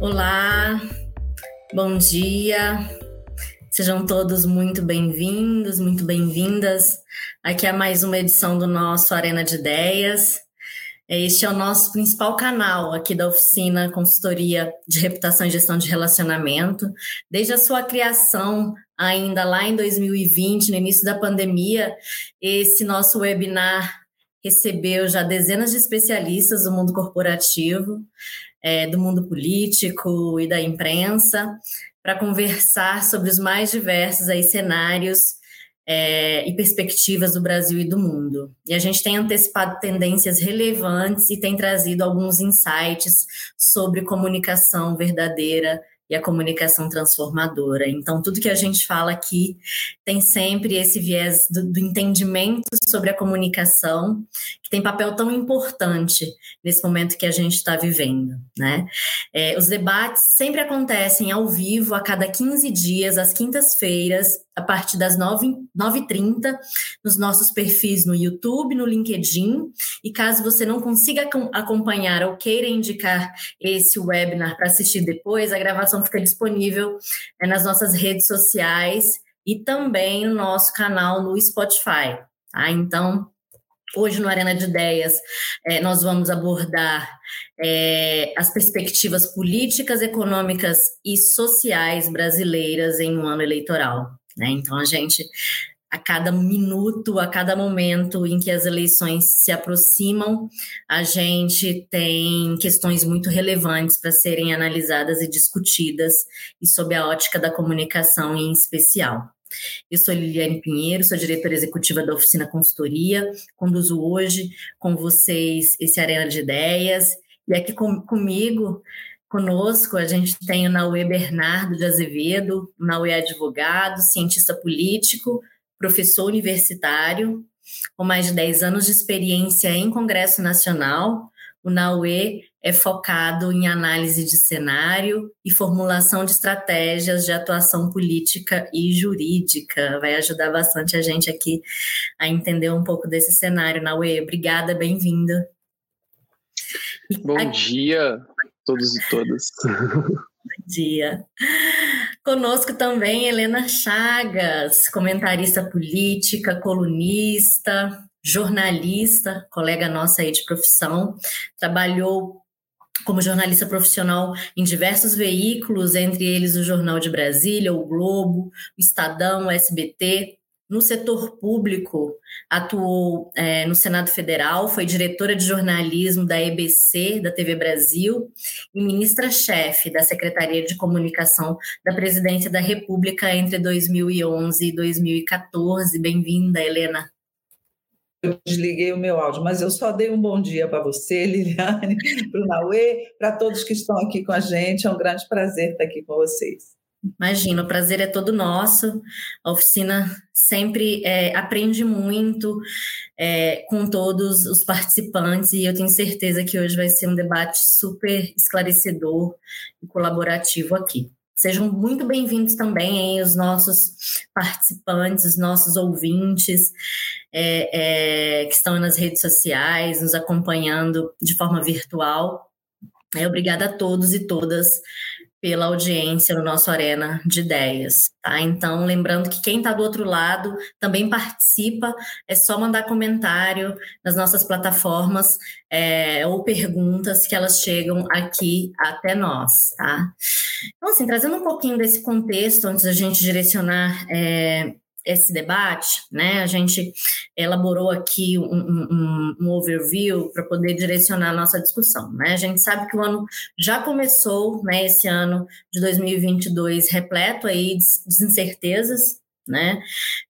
Olá, bom dia. Sejam todos muito bem-vindos, muito bem-vindas. Aqui é mais uma edição do nosso Arena de Ideias. Este é o nosso principal canal aqui da oficina Consultoria de Reputação e Gestão de Relacionamento. Desde a sua criação, ainda lá em 2020, no início da pandemia, esse nosso webinar recebeu já dezenas de especialistas do mundo corporativo, é, do mundo político e da imprensa, para conversar sobre os mais diversos aí, cenários é, e perspectivas do Brasil e do mundo. E a gente tem antecipado tendências relevantes e tem trazido alguns insights sobre comunicação verdadeira e a comunicação transformadora. Então, tudo que a gente fala aqui tem sempre esse viés do, do, entendimento sobre a comunicação, que tem papel tão importante nesse momento que a gente está vivendo. Né? É, os debates sempre acontecem ao vivo, a cada 15 dias, às quintas-feiras, a partir das 9h30, nos nossos perfis no YouTube, no LinkedIn. E caso você não consiga acompanhar ou queira indicar esse webinar para assistir depois, a gravação fica disponível é, nas nossas redes sociais e também no nosso canal no Spotify. Tá? Então, Hoje, no Arena de Ideias, é, nós vamos abordar é, as perspectivas políticas, econômicas e sociais brasileiras em um ano eleitoral. Né? Então, a gente, a cada minuto, a cada momento em que as eleições se aproximam, a gente tem questões muito relevantes para serem analisadas e discutidas, e sob a ótica da comunicação em especial. Eu sou Liliane Pinheiro, sou diretora executiva da Oficina Consultoria, conduzo hoje com vocês esse Arena de Ideias, e aqui com, comigo Conosco, a gente tem o Naue Bernardo de Azevedo, o Naue é advogado, cientista político, professor universitário, com mais de 10 anos de experiência em Congresso Nacional. O Naue é focado em análise de cenário e formulação de estratégias de atuação política e jurídica. Vai ajudar bastante a gente aqui a entender um pouco desse cenário. Naue, obrigada, bem-vinda. Bom aqui... dia todos e todas. Bom dia. Conosco também Helena Chagas, comentarista política, colunista, jornalista, colega nossa aí de profissão, trabalhou como jornalista profissional em diversos veículos, entre eles o Jornal de Brasília, o Globo, o Estadão, o SBT, no setor público, atuou é, no Senado Federal, foi diretora de jornalismo da EBC, da TV Brasil, e ministra-chefe da Secretaria de Comunicação da Presidência da República entre 2011 e 2014. Bem-vinda, Helena. Eu desliguei o meu áudio, mas eu só dei um bom dia para você, Liliane, para o Naue, para todos que estão aqui com a gente. É um grande prazer estar aqui com vocês. Imagina, o prazer é todo nosso. A oficina sempre é, aprende muito é, com todos os participantes e eu tenho certeza que hoje vai ser um debate super esclarecedor e colaborativo aqui. Sejam muito bem-vindos também hein, os nossos participantes, os nossos ouvintes é, é que estão nas redes sociais, nos acompanhando de forma virtual. É, obrigada a todos e todas pela audiência no nosso Arena de Ideias. Tá? Então, lembrando que quem está do outro lado também participa, é só mandar comentário nas nossas plataformas é, ou perguntas que elas chegam aqui até nós. Tá? Então, assim, trazendo um pouquinho desse contexto, antes da gente direcionar é, esse debate, né? A gente elaborou aqui um, um, um overview para poder direcionar a nossa discussão, né? A gente sabe que o ano já começou, né? Esse ano de 2022 repleto aí de incertezas, né?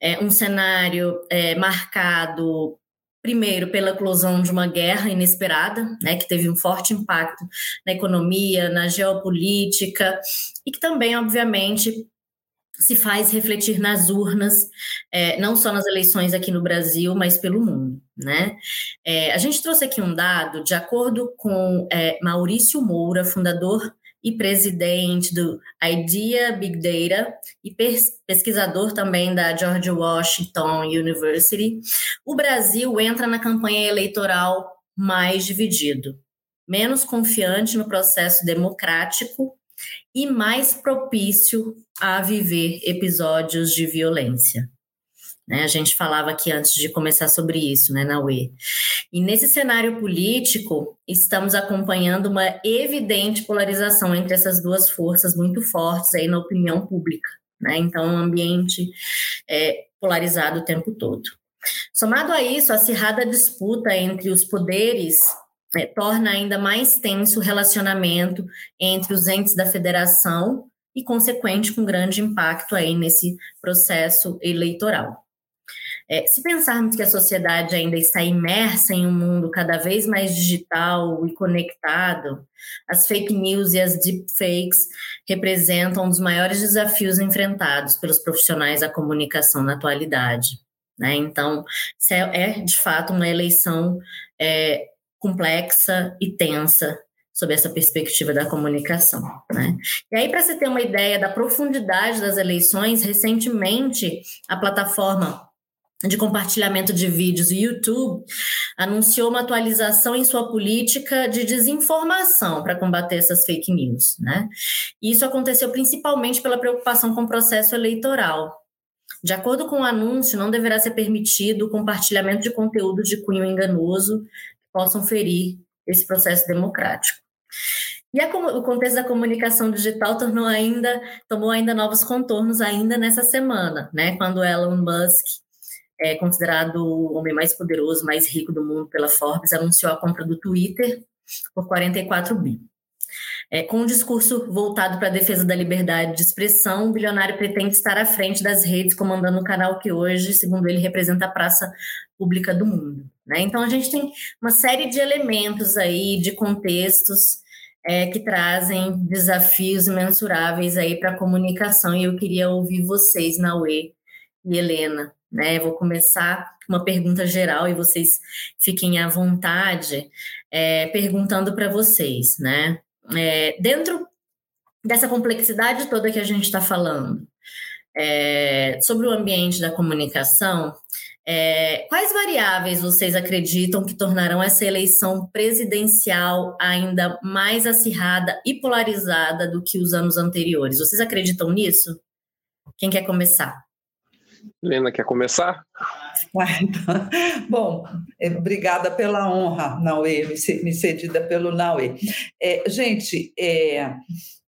É um cenário é, marcado primeiro pela eclosão de uma guerra inesperada, né, que teve um forte impacto na economia, na geopolítica e que também, obviamente, se faz refletir nas urnas, é, não só nas eleições aqui no Brasil, mas pelo mundo. Né? É, a gente trouxe aqui um dado, de acordo com é, Maurício Moura, fundador e presidente do Idea Big Data e pesquisador também da George Washington University, o Brasil entra na campanha eleitoral mais dividido, menos confiante no processo democrático e mais propício a viver episódios de violência. Né? A gente falava aqui antes de começar sobre isso, né, na UE. E nesse cenário político, estamos acompanhando uma evidente polarização entre essas duas forças muito fortes aí na opinião pública. Né? Então, um ambiente é, polarizado o tempo todo. Somado a isso, a acirrada disputa entre os poderes é, torna ainda mais tenso o relacionamento entre os entes da federação e, consequente, com grande impacto aí nesse processo eleitoral. É, se pensarmos que a sociedade ainda está imersa em um mundo cada vez mais digital e conectado, as fake news e as deepfakes representam um dos maiores desafios enfrentados pelos profissionais da comunicação na atualidade. Né? Então, é, é, de fato uma eleição é, complexa e tensa sob essa perspectiva da comunicação. Né? E aí, para você ter uma ideia da profundidade das eleições, recentemente a plataforma de compartilhamento de vídeos, YouTube, anunciou uma atualização em sua política de desinformação para combater essas fake news. Né? E isso aconteceu principalmente pela preocupação com o processo eleitoral. De acordo com o anúncio, não deverá ser permitido o compartilhamento de conteúdo de cunho enganoso possam ferir esse processo democrático. E a, o contexto da comunicação digital tornou ainda, tomou ainda novos contornos ainda nessa semana, né? Quando Elon Musk é considerado o homem mais poderoso, mais rico do mundo pela Forbes, anunciou a compra do Twitter por 44 bi. É, com um discurso voltado para a defesa da liberdade de expressão, o bilionário pretende estar à frente das redes, comandando o canal que hoje, segundo ele, representa a praça pública do mundo. Né? Então, a gente tem uma série de elementos aí, de contextos, é, que trazem desafios imensuráveis aí para a comunicação, e eu queria ouvir vocês, Naue e Helena, né? Vou começar uma pergunta geral e vocês fiquem à vontade é, perguntando para vocês, né? É, dentro dessa complexidade toda que a gente está falando é, sobre o ambiente da comunicação, é, quais variáveis vocês acreditam que tornarão essa eleição presidencial ainda mais acirrada e polarizada do que os anos anteriores? Vocês acreditam nisso? Quem quer começar? Helena, quer começar? Então, bom, é, obrigada pela honra, Naue, me cedida pelo Naue. É, gente, é,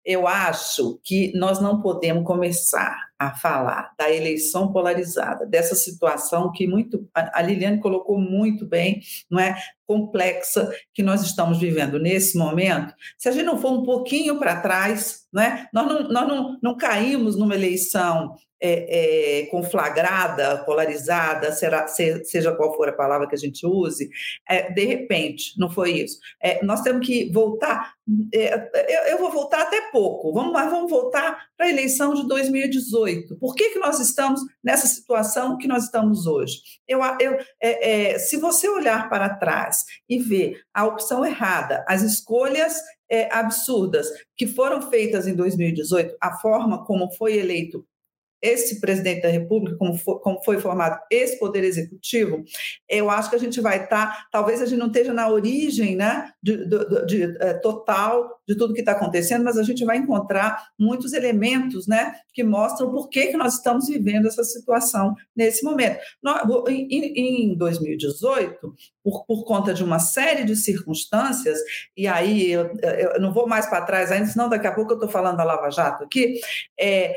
eu acho que nós não podemos começar a falar da eleição polarizada, dessa situação que muito a Liliane colocou muito bem, não é complexa que nós estamos vivendo nesse momento. Se a gente não for um pouquinho para trás, não é? Nós não, nós não, não caímos numa eleição é, é, conflagrada, polarizada, será, seja qual for a palavra que a gente use, é, de repente, não foi isso. É, nós temos que voltar, é, eu, eu, vou voltar até pouco, vamos, mas vamos voltar para a eleição de 2018. Por que, que nós estamos nessa situação que nós estamos hoje? Eu, eu, é, se você olhar para trás e ver a opção errada, as escolhas absurdas que foram feitas em 2018, a forma como foi eleito esse presidente da República, como foi, como foi, formado esse poder executivo, eu acho que a gente vai estar, tá, talvez a gente não esteja na origem né, de, de, de, é, total de tudo que está acontecendo, mas a gente vai encontrar muitos elementos né, que mostram por que, que nós estamos vivendo essa situação nesse momento. Em 2018, por, por conta de uma série de circunstâncias, e aí eu, eu não vou mais para trás ainda, senão daqui a pouco eu estou falando da Lava Jato aqui, é,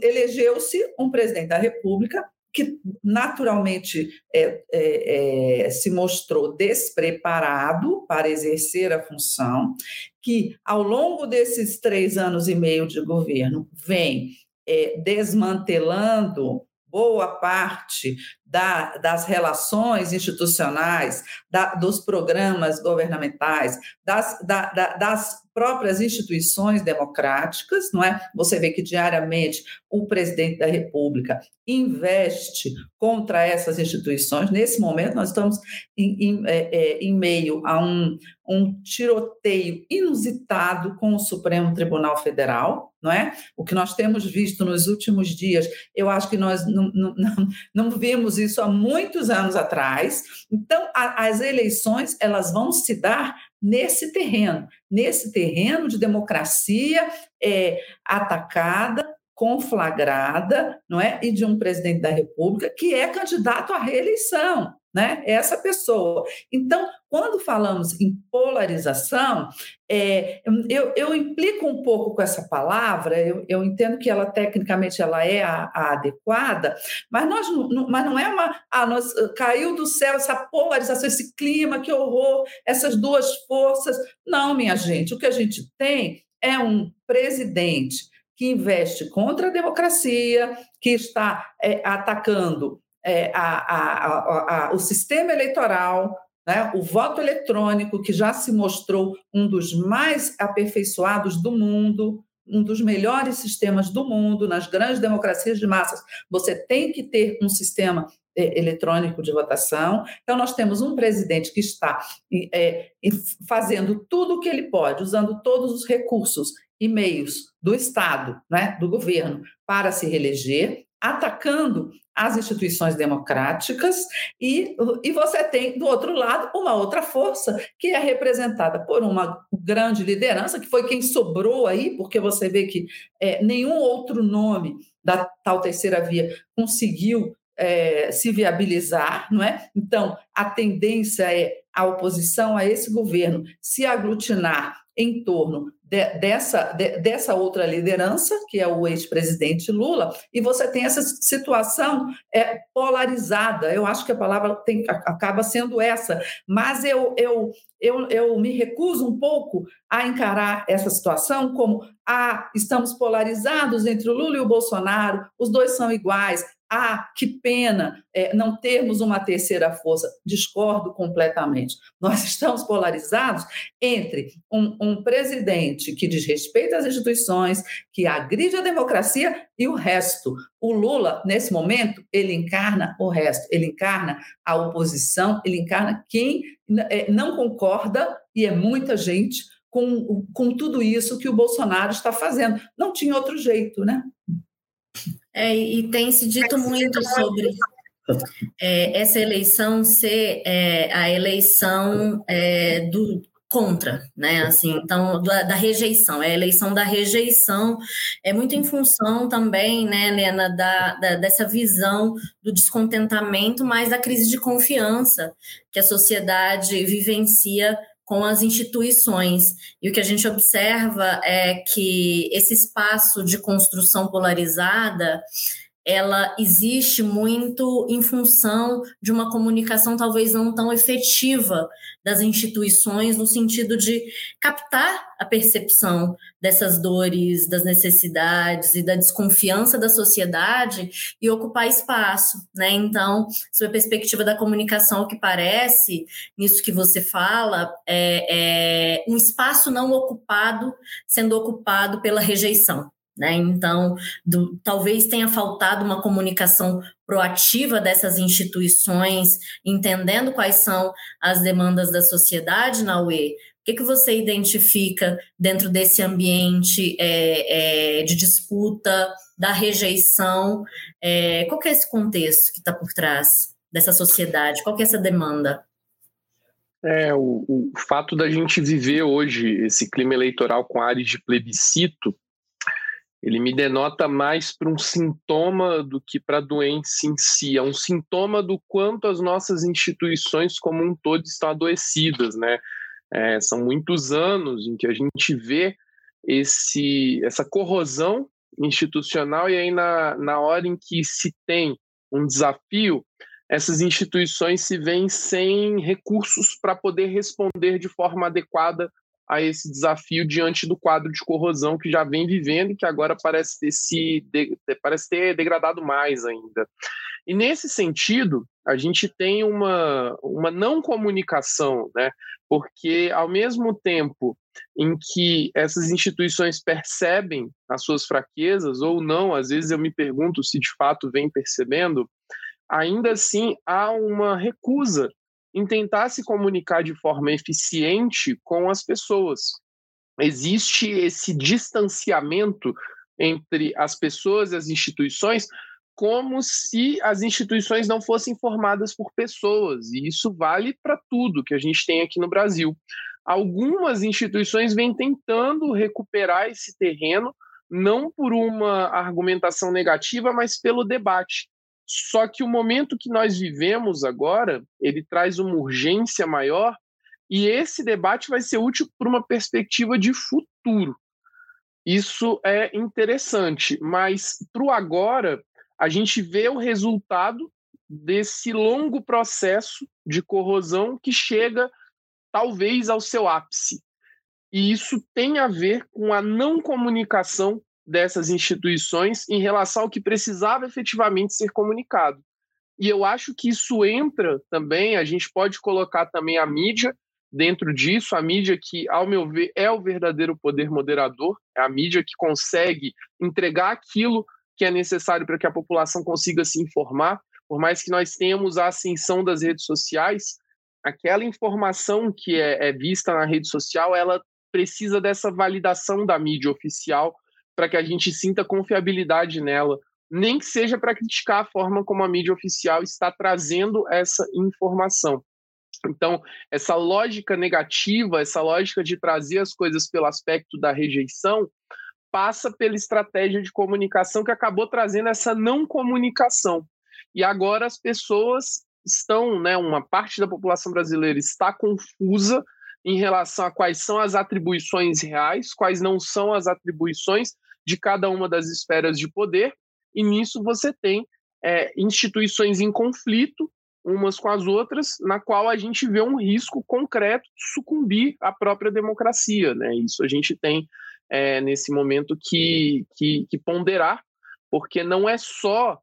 elegeu-se um presidente da República que naturalmente é, é, é, se mostrou despreparado para exercer a função, que ao longo desses três anos e meio de governo vem é, desmantelando boa parte da, das relações institucionais, da, dos programas governamentais, das, da, das próprias instituições democráticas, não é? Você vê que diariamente o presidente da República investe contra essas instituições. Nesse momento, nós estamos em, em, é, é, em meio a um, um tiroteio inusitado com o Supremo Tribunal Federal, não é? O que nós temos visto nos últimos dias, eu acho que nós não, não, não, não vimos vimos isso há muitos anos atrás. Então, a, as eleições elas vão se dar nesse terreno, nesse terreno de democracia é, atacada, conflagrada, não é, e de um presidente da República que é candidato à reeleição né? Essa pessoa. Então, quando falamos em polarização, é, eu, eu, implico um pouco com essa palavra, eu, eu entendo que ela tecnicamente ela é a, a adequada, mas, nós, não, mas não é uma. Ah, nós, caiu do céu essa polarização, esse clima, que horror, essas duas forças. Não, minha gente, o que a gente tem é um presidente que investe contra a democracia, que está é, atacando é, a, a, o sistema eleitoral, né, o voto eletrônico, que já se mostrou um dos mais aperfeiçoados do mundo, um dos melhores sistemas do mundo, nas grandes democracias de massas, você tem que ter um sistema é, eletrônico de votação. Então, nós temos um presidente que está é, fazendo tudo o que ele pode, usando todos os recursos e meios do Estado, né, do governo, para se reeleger, atacando as instituições democráticas, e, e você tem, do outro lado, uma outra força que é representada por uma grande liderança, que foi quem sobrou aí, porque você vê que é, nenhum outro nome da tal terceira via conseguiu é, se viabilizar, não é? Então, a tendência é a oposição a esse governo se aglutinar em torno de, dessa, de, dessa outra liderança, que é o ex-presidente Lula, e você tem essa situação é, polarizada. Eu acho que a palavra tem, acaba sendo essa, mas eu, eu, eu, eu me recuso um pouco a encarar essa situação como ah, estamos polarizados entre o Lula e o Bolsonaro, os dois são iguais, ah, que pena é, não termos uma terceira força. Discordo completamente. Nós estamos polarizados entre um, um, presidente que desrespeita as instituições, que agride a democracia e o resto. O Lula, nesse momento, ele encarna o resto. Ele encarna a oposição, ele encarna quem é, não concorda, e é muita gente, com, com tudo isso que o Bolsonaro está fazendo. Não tinha outro jeito, né? É, e tem se dito muito sobre é, essa eleição ser é, a eleição é, do contra, né? Assim, então da, da, rejeição, é a eleição da rejeição é muito em função também, né, Lena, da, da, dessa visão do descontentamento, mas da crise de confiança que a sociedade vivencia com as instituições. E o que a gente observa é que esse espaço de construção polarizada ela existe muito em função de uma comunicação talvez não tão efetiva das instituições, no sentido de captar a percepção dessas dores, das necessidades e da desconfiança da sociedade e ocupar espaço, né? Então, sob a perspectiva da comunicação, o que parece, nisso que você fala, é, é um espaço não ocupado sendo ocupado pela rejeição. Né? Então, do, talvez tenha faltado uma comunicação proativa dessas instituições, entendendo quais são as demandas da sociedade na UE. O que, que você identifica dentro desse ambiente é, é, de disputa, da rejeição? É, qual é esse contexto que está por trás dessa sociedade? Qual é essa demanda? É, o, o fato da gente viver hoje esse clima eleitoral com áreas de plebiscito ele me denota mais para um sintoma do que para a doença em si. É um sintoma do quanto as nossas instituições como um todo estão adoecidas, né? É, são muitos anos em que a gente vê esse, essa corrosão institucional e aí na, na hora em que se tem um desafio, essas instituições se veem sem recursos para poder responder de forma adequada a esse desafio diante do quadro de corrosão que já vem vivendo e que agora parece ter se de, parece ter degradado mais ainda. E nesse sentido, a gente tem uma, uma não comunicação, né? porque ao mesmo tempo em que essas instituições percebem as suas fraquezas ou não, às vezes eu me pergunto se de fato vem percebendo, ainda assim há uma recusa em tentar se comunicar de forma eficiente com as pessoas. Existe esse distanciamento entre as pessoas e as instituições como se as instituições não fossem formadas por pessoas, e isso vale para tudo que a gente tem aqui no Brasil. Algumas instituições vêm tentando recuperar esse terreno, não por uma argumentação negativa, mas pelo debate. Só que o momento que nós vivemos agora, ele traz uma urgência maior, e esse debate vai ser útil para uma perspectiva de futuro. Isso é interessante, mas para o agora, a gente vê o resultado desse longo processo de corrosão que chega talvez ao seu ápice. E isso tem a ver com a não comunicação dessas instituições em relação ao que precisava efetivamente ser comunicado. E eu acho que isso entra também, a gente pode colocar também a mídia dentro disso, a mídia que, ao meu ver, é o verdadeiro poder moderador, é a mídia que consegue entregar aquilo que é necessário para que a população consiga se informar. Por mais que nós tenhamos a ascensão das redes sociais, aquela informação que é, é vista na rede social, ela precisa dessa validação da mídia oficial para que a gente sinta confiabilidade nela, nem que seja para criticar a forma como a mídia oficial está trazendo essa informação. Então, essa lógica negativa, essa lógica de trazer as coisas pelo aspecto da rejeição, passa pela estratégia de comunicação que acabou trazendo essa não comunicação. E agora as pessoas estão, né, uma parte da população brasileira está confusa em relação a quais são as atribuições reais, quais não são as atribuições de cada uma das esferas de poder, e nisso você tem é, instituições em conflito umas com as outras, na qual a gente vê um risco concreto de sucumbir à própria democracia. Né? Isso a gente tem é, nesse momento que, que, que, ponderar, porque não é só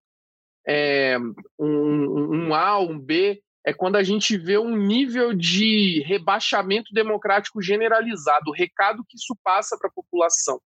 é, um, um A, um B, é quando a gente vê um nível de rebaixamento democrático generalizado, o recado que isso passa para a população.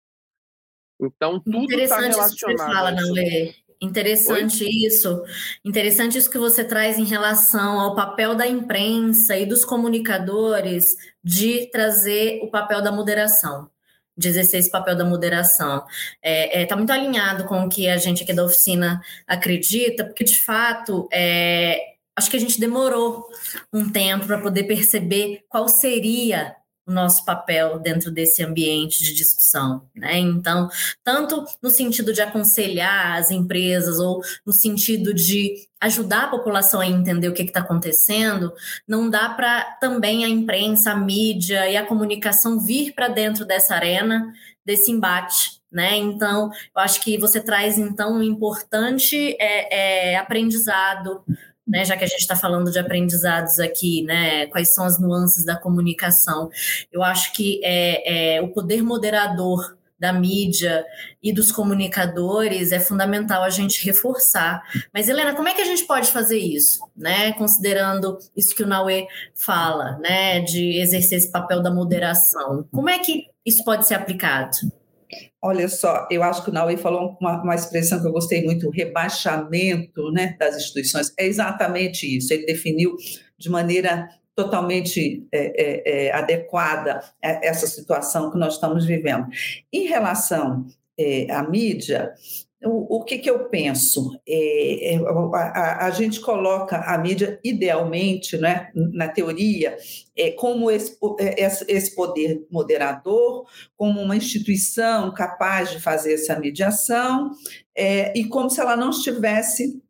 Então, tudo está relacionado. Isso que você fala, não é? Interessante Oi? isso. Interessante isso que você traz em relação ao papel da imprensa e dos comunicadores de trazer o papel da moderação de exercer esse papel da moderação. Está é, é, tá muito alinhado com o que a gente aqui da oficina acredita, porque de fato é, acho que a gente demorou um tempo para poder perceber qual seria o nosso papel dentro desse ambiente de discussão, né? Então, tanto no sentido de aconselhar as empresas ou no sentido de ajudar a população a entender o que está acontecendo, não dá para também a imprensa, a mídia e a comunicação vir para dentro dessa arena, desse embate, né? Então, eu acho que você traz então um importante é, é, aprendizado né, já que a gente está falando de aprendizados aqui, né, quais são as nuances da comunicação. Eu acho que é, é, o poder moderador da mídia e dos comunicadores é fundamental a gente reforçar. Mas, Helena, como é que a gente pode fazer isso? Né? Considerando isso que o Naue fala, né? De exercer esse papel da moderação. Como é que isso pode ser aplicado? Olha só, eu acho que o Naui falou uma, uma expressão que eu gostei muito, rebaixamento né, das instituições. É exatamente isso. Ele definiu de maneira totalmente é, é, é, adequada essa situação que nós estamos vivendo. Em relação é, à mídia, o, que, que, eu penso? É, é a, a, gente coloca a mídia, idealmente, né, na teoria, é, como esse, é, esse, poder moderador, como uma instituição capaz de fazer essa mediação, é, e como se ela não estivesse,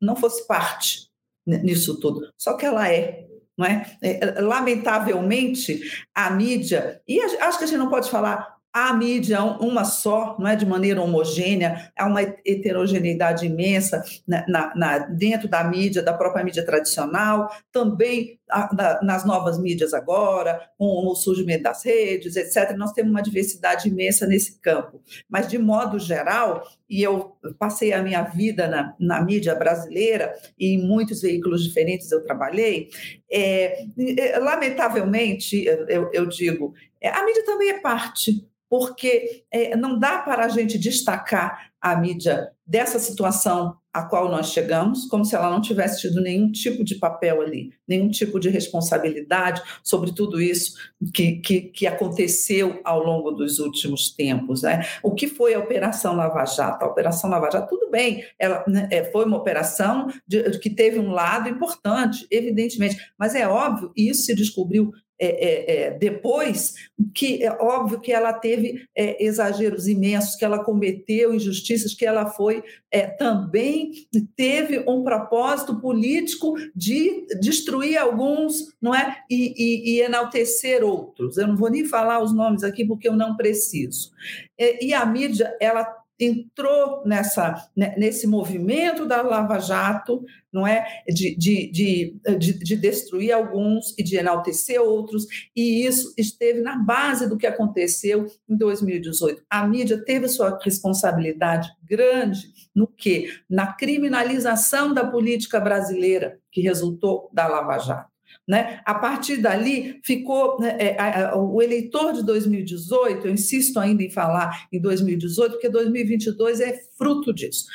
não fosse parte nisso tudo. Só que ela é. Não é? é lamentavelmente, a mídia, e acho que a gente não pode falar a mídia é uma só, não é de maneira homogênea, há uma heterogeneidade imensa na, na, na, dentro da mídia, da própria mídia tradicional, também a, na, nas novas mídias agora, com o surgimento das redes, etc. Nós temos uma diversidade imensa nesse campo. Mas, de modo geral, e eu passei a minha vida na, na mídia brasileira e em muitos veículos diferentes eu trabalhei, é, lamentavelmente, eu, eu digo, é, a mídia também é parte porque é, não dá para a gente destacar a mídia dessa situação a qual nós chegamos, como se ela não tivesse tido nenhum tipo de papel ali, nenhum tipo de responsabilidade sobre tudo isso que, que, que aconteceu ao longo dos últimos tempos. Né? O que foi a Operação Lava Jato? A Operação Lava Jato, tudo bem, ela né, é, foi uma operação de, que teve um lado importante, evidentemente, mas é óbvio, e isso se descobriu é, é, é, depois, que é óbvio que ela teve é, exageros imensos, que ela cometeu injustiças, que ela foi é, também teve um propósito político de destruir alguns, não é, e, e, e, enaltecer outros. Eu não vou nem falar os nomes aqui porque eu não preciso. e a mídia ela entrou nessa, né, nesse movimento da Lava Jato, não é, de, de, de, de, destruir alguns e de enaltecer outros, e isso esteve na base do que aconteceu em 2018. A mídia teve sua responsabilidade grande no que? Na criminalização da política brasileira, que resultou da Lava Jato. Né? A partir dali, ficou né, é, o eleitor de 2018, eu insisto ainda em falar em 2018, porque 2022 é fruto disso.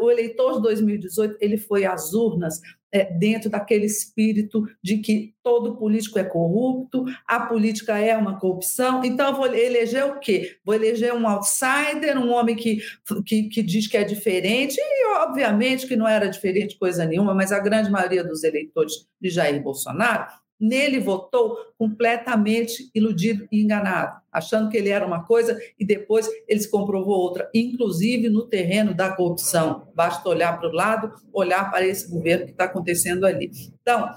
O eleitor de 2018 ele foi às urnas é, dentro daquele espírito de que todo político é corrupto, a política é uma corrupção, então eu vou eleger o quê? Vou eleger um outsider, um homem que, que, que diz que é diferente, e obviamente que não era diferente coisa nenhuma, mas a grande maioria dos eleitores de Jair Bolsonaro Nele votou completamente iludido e enganado, achando que ele era uma coisa e depois ele se comprovou outra, inclusive no terreno da corrupção. Basta olhar para o lado, olhar para esse governo que está acontecendo ali. Então,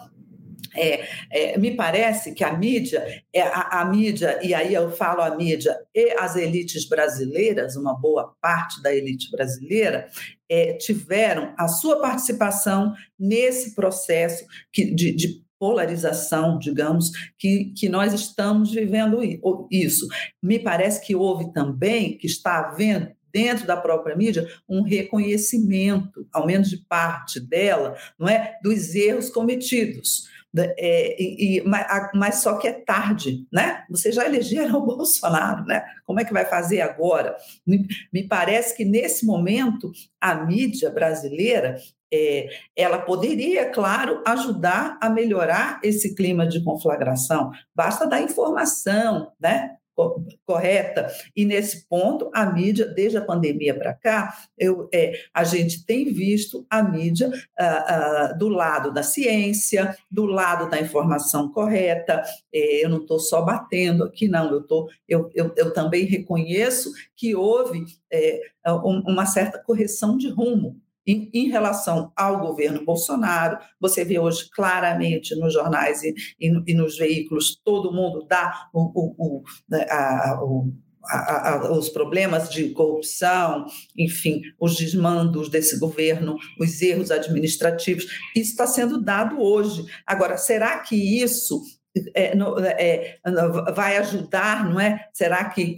é, é, me parece que a mídia, é, a, a, mídia, e aí eu falo a mídia e as elites brasileiras, uma boa parte da elite brasileira, é, tiveram a sua participação nesse processo que, de, de polarização, digamos, que, que nós estamos vivendo isso. Me parece que houve também, que está havendo dentro da própria mídia, um reconhecimento, ao menos de parte dela, não é, dos erros cometidos. É, e, mas, só que é tarde, né? Você já elegeram o Bolsonaro, né? Como é que vai fazer agora? Me parece que nesse momento a mídia brasileira é, ela poderia, claro, ajudar a melhorar esse clima de conflagração. Basta dar informação, né? correta. E nesse ponto, a mídia, desde a pandemia para cá, eu, é, a gente tem visto a mídia ah, ah, do lado da ciência, do lado da informação correta. É, eu não estou só batendo aqui, não, eu, tô, eu, eu, eu também reconheço que houve é, uma certa correção de rumo em, em, relação ao governo Bolsonaro, você vê hoje claramente nos jornais e, e, e nos veículos, todo mundo dá o, o, o, né, a, o a, a, os problemas de corrupção, enfim, os desmandos desse governo, os erros administrativos, isso está sendo dado hoje. Agora, será que isso é, é, vai ajudar, não é? Será que,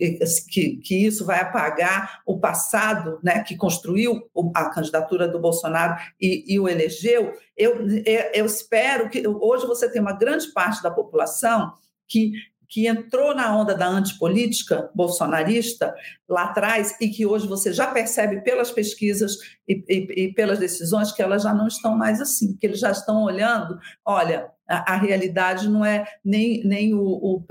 que, que, isso vai apagar o passado, né, que construiu a candidatura do Bolsonaro e, e o elegeu? Eu, é, eu espero que hoje você tem uma grande parte da população que que entrou na onda da antipolítica bolsonarista lá atrás e que hoje você já percebe pelas pesquisas e, e, e, pelas decisões que elas já não estão mais assim, que eles já estão olhando, olha, a, a realidade não é nem, nem o, o,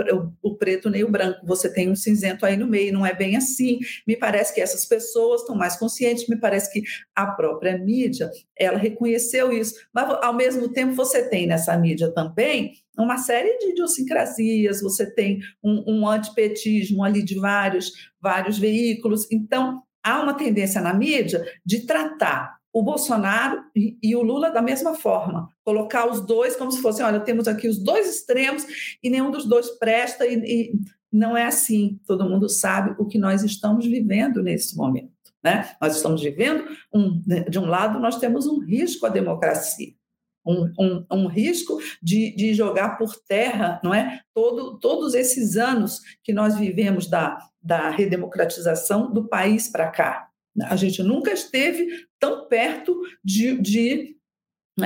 o, preto nem o branco, você tem um cinzento aí no meio, não é bem assim. Me parece que essas pessoas estão mais conscientes, me parece que a própria mídia, ela reconheceu isso, mas ao mesmo tempo você tem nessa mídia também uma série de idiosincrasias, você tem um, um antipetismo ali de vários, vários veículos, então há uma tendência na mídia de tratar o Bolsonaro e, o Lula da mesma forma. Colocar os dois como se fossem, olha, temos aqui os dois extremos e nenhum dos dois presta, e, e não é assim. Todo mundo sabe o que nós estamos vivendo nesse momento. Né? Nós estamos vivendo, um, de um lado, nós temos um risco à democracia. Um, um, um risco de, de, jogar por terra, não é? Todo, todos esses anos que nós vivemos da, da redemocratização do país para cá. A gente nunca esteve tão perto de. de,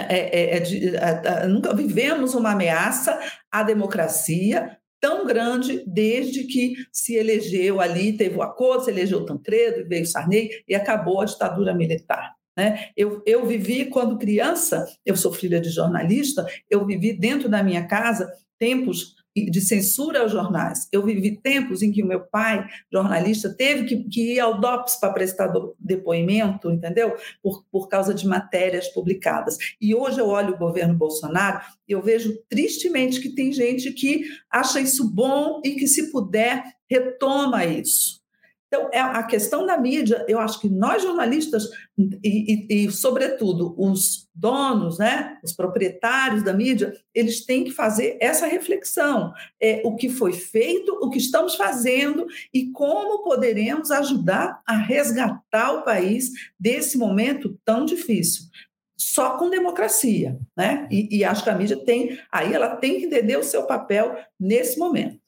é, é, é de a, nunca vivemos uma ameaça à democracia tão grande desde que se elegeu ali, teve o acordo, se elegeu Tancredo, veio Sarney e acabou a ditadura militar. Né? Eu, eu vivi, quando criança, eu sou filha de jornalista, eu vivi dentro da minha casa tempos de censura aos jornais. Eu vivi tempos em que o meu pai, jornalista, teve que, que ir ao DOPS para prestar do, depoimento, entendeu? Por, por causa de matérias publicadas. E hoje eu olho o governo Bolsonaro e eu vejo tristemente que tem gente que acha isso bom e que, se puder, retoma isso. Então, é a questão da mídia, eu acho que nós jornalistas, e, e, e, sobretudo os donos, né, os proprietários da mídia, eles têm que fazer essa reflexão. É, o que foi feito, o que estamos fazendo e como poderemos ajudar a resgatar o país desse momento tão difícil só com democracia, né? E, e, acho que a mídia tem, aí ela tem que entender o seu papel nesse momento.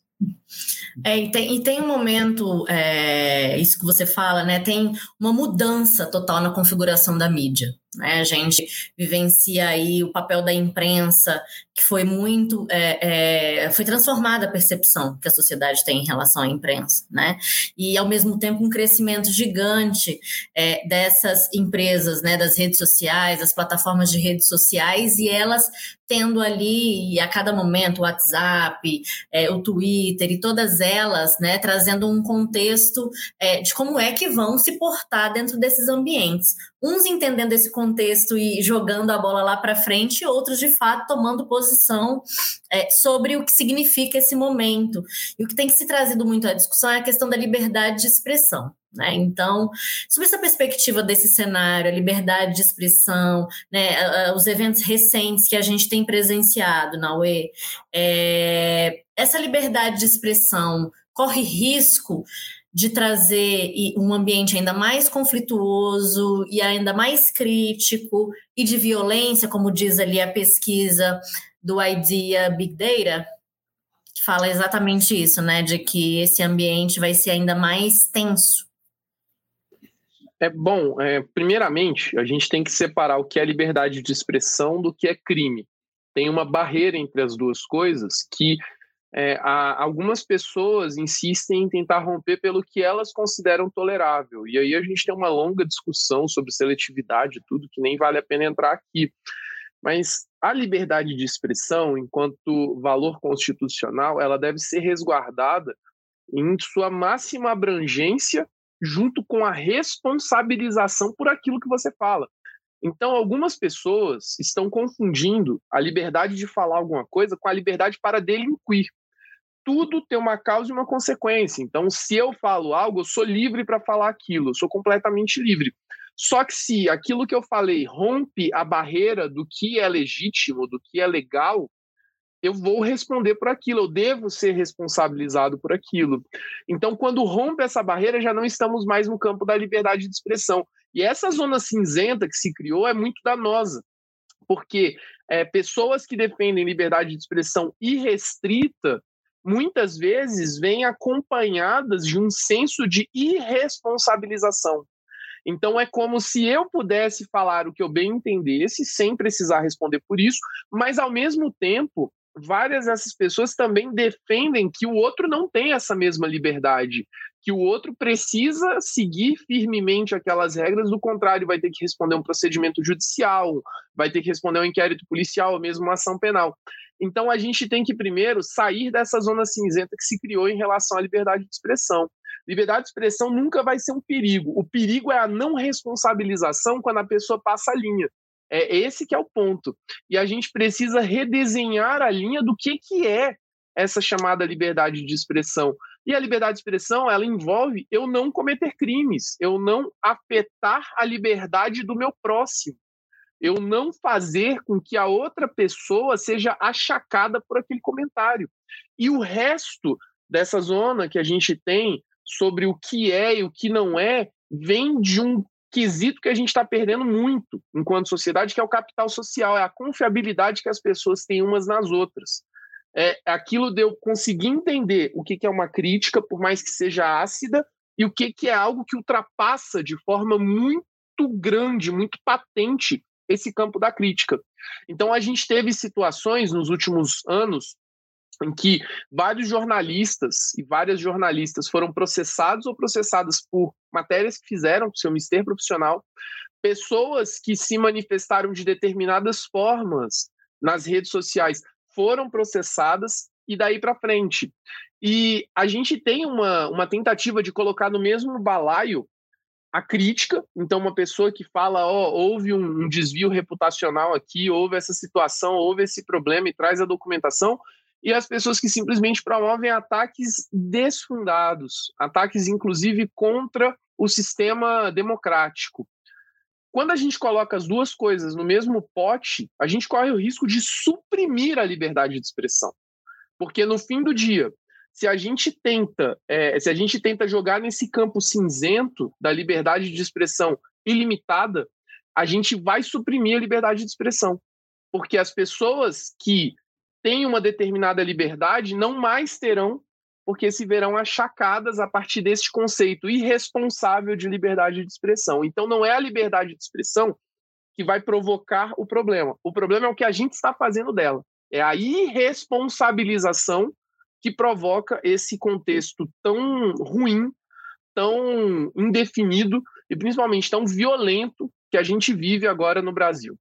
É, e, tem, e tem um momento, é, isso que você fala, né? Tem uma mudança total na configuração da mídia. Né? A gente vivencia aí o papel da imprensa, que foi muito. É, é, foi transformada a percepção que a sociedade tem em relação à imprensa. Né? E, ao mesmo tempo, um crescimento gigante é, dessas empresas, né, das redes sociais, das plataformas de redes sociais, e elas tendo ali a cada momento o WhatsApp, é, o Twitter todas elas, né, trazendo um contexto é, de como é que vão se portar dentro desses ambientes. Uns entendendo esse contexto e jogando a bola lá para frente, outros de fato tomando posição é, sobre o que significa esse momento. E o que tem que se trazido muito à discussão é a questão da liberdade de expressão. Né? Então, sobre essa perspectiva desse cenário, a liberdade de expressão, né, os eventos recentes que a gente tem presenciado na UE, é, essa liberdade de expressão corre risco de trazer um ambiente ainda mais conflituoso e ainda mais crítico e de violência, como diz ali a pesquisa do IDEA Big Data, que fala exatamente isso, né, de que esse ambiente vai ser ainda mais tenso. É bom, é, primeiramente, a gente tem que separar o que é liberdade de expressão do que é crime. Tem uma barreira entre as duas coisas que é, há, algumas pessoas insistem em tentar romper pelo que elas consideram tolerável. E aí a gente tem uma longa discussão sobre seletividade e tudo, que nem vale a pena entrar aqui. Mas a liberdade de expressão, enquanto valor constitucional, ela deve ser resguardada em sua máxima abrangência junto com a responsabilização por aquilo que você fala. Então, algumas pessoas estão confundindo a liberdade de falar alguma coisa com a liberdade para delinquir. Tudo tem uma causa e uma consequência. Então, se eu falo algo, eu sou livre para falar aquilo, eu sou completamente livre. Só que se aquilo que eu falei rompe a barreira do que é legítimo, do que é legal, eu vou responder por aquilo, eu devo ser responsabilizado por aquilo. Então, quando rompe essa barreira, já não estamos mais no campo da liberdade de expressão. E essa zona cinzenta que se criou é muito danosa, porque é, pessoas que defendem liberdade de expressão irrestrita muitas vezes vêm acompanhadas de um senso de irresponsabilização. Então é como se eu pudesse falar o que eu bem entendesse, sem precisar responder por isso, mas ao mesmo tempo várias dessas pessoas também defendem que o outro não tem essa mesma liberdade, que o outro precisa seguir firmemente aquelas regras, do contrário, vai ter que responder um procedimento judicial, vai ter que responder um inquérito policial, ou mesmo uma ação penal. Então a gente tem que primeiro sair dessa zona cinzenta que se criou em relação à liberdade de expressão. Liberdade de expressão nunca vai ser um perigo. O perigo é a não responsabilização quando a pessoa passa a linha. É esse que é o ponto. E a gente precisa redesenhar a linha do que, que é essa chamada liberdade de expressão. E a liberdade de expressão, ela envolve eu não cometer crimes, eu não afetar a liberdade do meu próximo, eu não fazer com que a outra pessoa seja achacada por aquele comentário. E o resto dessa zona que a gente tem sobre o que é e o que não é vem de um quesito que a gente está perdendo muito enquanto sociedade, que é o capital social, é a confiabilidade que as pessoas têm umas nas outras. É aquilo de eu conseguir entender o que, é uma crítica, por mais que seja ácida, e o que, que é algo que ultrapassa de forma muito grande, muito patente, esse campo da crítica. Então, a gente teve situações nos últimos anos em que vários jornalistas e várias jornalistas foram processados ou processadas por matérias que fizeram, seu mistério profissional, pessoas que se manifestaram de determinadas formas nas redes sociais foram processadas e daí para frente. E a gente tem uma, uma tentativa de colocar no mesmo balaio a crítica. Então, uma pessoa que fala, ó, oh, houve um, um, desvio reputacional aqui, houve essa situação, houve esse problema e traz a documentação. E as pessoas que simplesmente promovem ataques desfundados, ataques inclusive contra o sistema democrático. Quando a gente coloca as duas coisas no mesmo pote, a gente corre o risco de suprimir a liberdade de expressão. Porque no fim do dia, se a gente tenta, é, se a gente tenta jogar nesse campo cinzento da liberdade de expressão ilimitada, a gente vai suprimir a liberdade de expressão. Porque as pessoas que têm uma determinada liberdade não mais terão, porque se verão achacadas a partir deste conceito irresponsável de liberdade de expressão. Então, não é a liberdade de expressão que vai provocar o problema. O problema é o que a gente está fazendo dela. É a irresponsabilização que provoca esse contexto tão ruim, tão indefinido e principalmente tão violento que a gente vive agora no Brasil.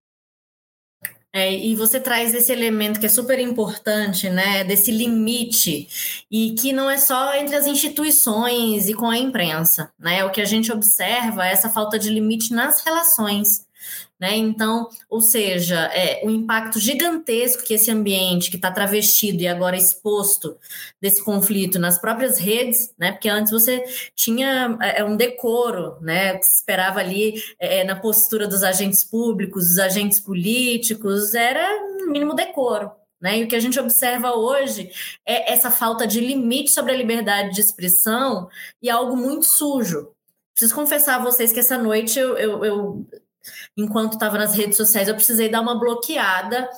É, e você traz esse elemento que é super importante, né? Desse limite, e que não é só entre as instituições e com a imprensa, né? O que a gente observa é essa falta de limite nas relações. Né? Então, ou seja, é, o impacto gigantesco que esse ambiente que está travestido e agora exposto desse conflito nas próprias redes, né? Porque antes você tinha é, é um decoro, né? Que se esperava ali é, na postura dos agentes públicos, dos agentes políticos, era no mínimo decoro. Né? E o que a gente observa hoje é essa falta de limite sobre a liberdade de expressão e algo muito sujo. Preciso confessar a vocês que essa noite eu, eu, eu enquanto estava nas redes sociais, eu precisei dar uma bloqueada,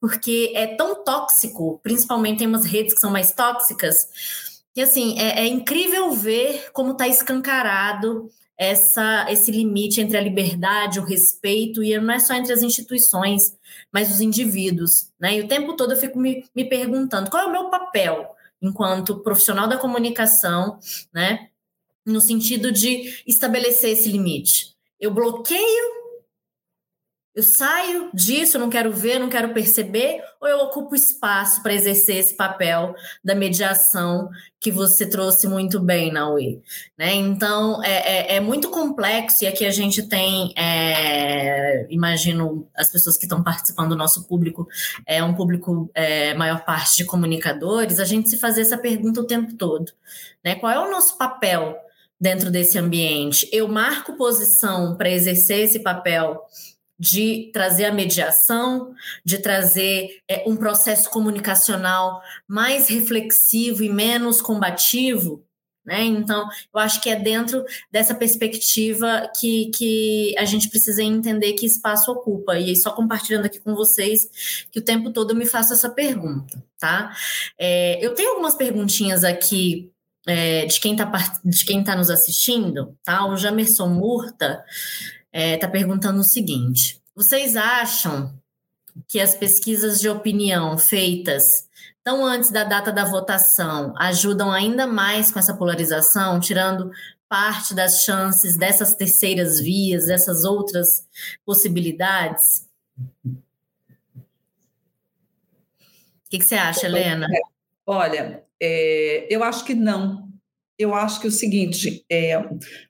porque é tão tóxico, principalmente tem umas redes que são mais tóxicas, que assim, é, é incrível ver como está escancarado essa, esse limite entre a liberdade, o respeito, e não é só entre as instituições, mas os indivíduos. Né? E o tempo todo eu fico me, me perguntando qual é o meu papel enquanto profissional da comunicação, né? no sentido de estabelecer esse limite. Eu bloqueio eu saio disso, não quero ver, não quero perceber, ou eu ocupo espaço para exercer esse papel da mediação que você trouxe muito bem, Naui? Né? Então, é, é, é, muito complexo e aqui a gente tem, é, imagino, as pessoas que estão participando do nosso público, é um público, é, maior parte de comunicadores, a gente se fazer essa pergunta o tempo todo. Né? Qual é o nosso papel dentro desse ambiente? Eu marco posição para exercer esse papel de trazer a mediação, de trazer é, um processo comunicacional mais reflexivo e menos combativo. Né? Então, eu acho que é dentro dessa perspectiva que, que a gente precisa entender que espaço ocupa. E só compartilhando aqui com vocês, que o tempo todo eu me faço essa pergunta, tá? É, eu tenho algumas perguntinhas aqui é, de quem está tá nos assistindo, tá? O Jamerson Murta está é, tá perguntando o seguinte: vocês acham que as pesquisas de opinião feitas tão antes da data da votação ajudam ainda mais com essa polarização, tirando parte das chances dessas terceiras vias, dessas outras possibilidades? O que, que você acha, Helena? Olha, é, eu acho que não eu acho que o seguinte, é,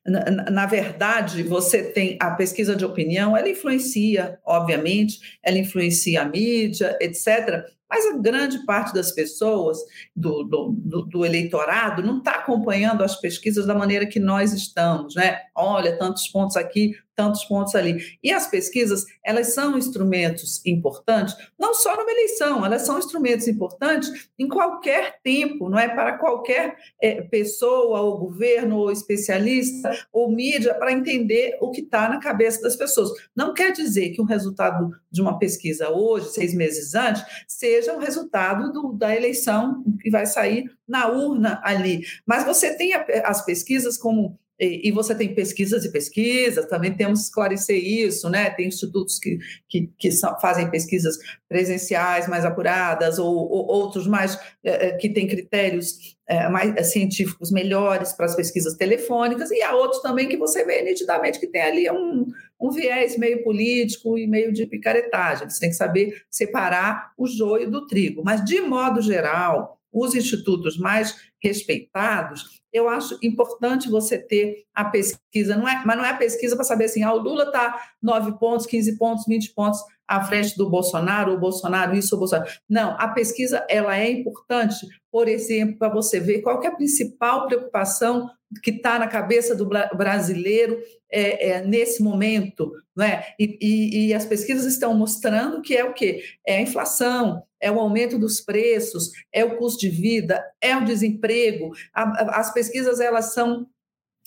na, na, verdade, você tem a pesquisa de opinião, ela influencia, obviamente, ela influencia a mídia, etc. Mas a grande parte das pessoas, do, do, do eleitorado, não está acompanhando as pesquisas da maneira que nós estamos, né? Olha, tantos pontos aqui, tantos pontos ali. E as pesquisas, elas são instrumentos importantes, não só numa eleição, elas são instrumentos importantes em qualquer tempo, não é? Para qualquer é, pessoa, ou governo, ou especialista, ou mídia, para entender o que está na cabeça das pessoas. Não quer dizer que o resultado de uma pesquisa hoje, seis meses antes, seja o resultado do, da eleição que vai sair na urna ali. Mas você tem as pesquisas como e, e, você tem pesquisas e pesquisas, também temos que esclarecer isso, né? Tem institutos que, que, que fazem pesquisas presenciais mais apuradas, ou, ou outros mais é, que têm critérios é, mais é, científicos melhores para as pesquisas telefônicas, e há outros também que você vê nitidamente que tem ali um, um viés meio político e meio de picaretagem. Você tem que saber separar o joio do trigo. Mas, de modo geral, os institutos mais respeitados, eu acho importante você ter a pesquisa, não é, mas não é a pesquisa para saber assim, ah, o Lula está 9 pontos, 15 pontos, 20 pontos à frente do Bolsonaro, o Bolsonaro isso, o Bolsonaro. Não, a pesquisa ela é importante, por exemplo, para você ver qual é a principal preocupação que está na cabeça do brasileiro é, é, nesse momento, né? E, e, e, as pesquisas estão mostrando que é o quê? É a inflação, é o aumento dos preços, é o custo de vida, é o desemprego. As pesquisas elas são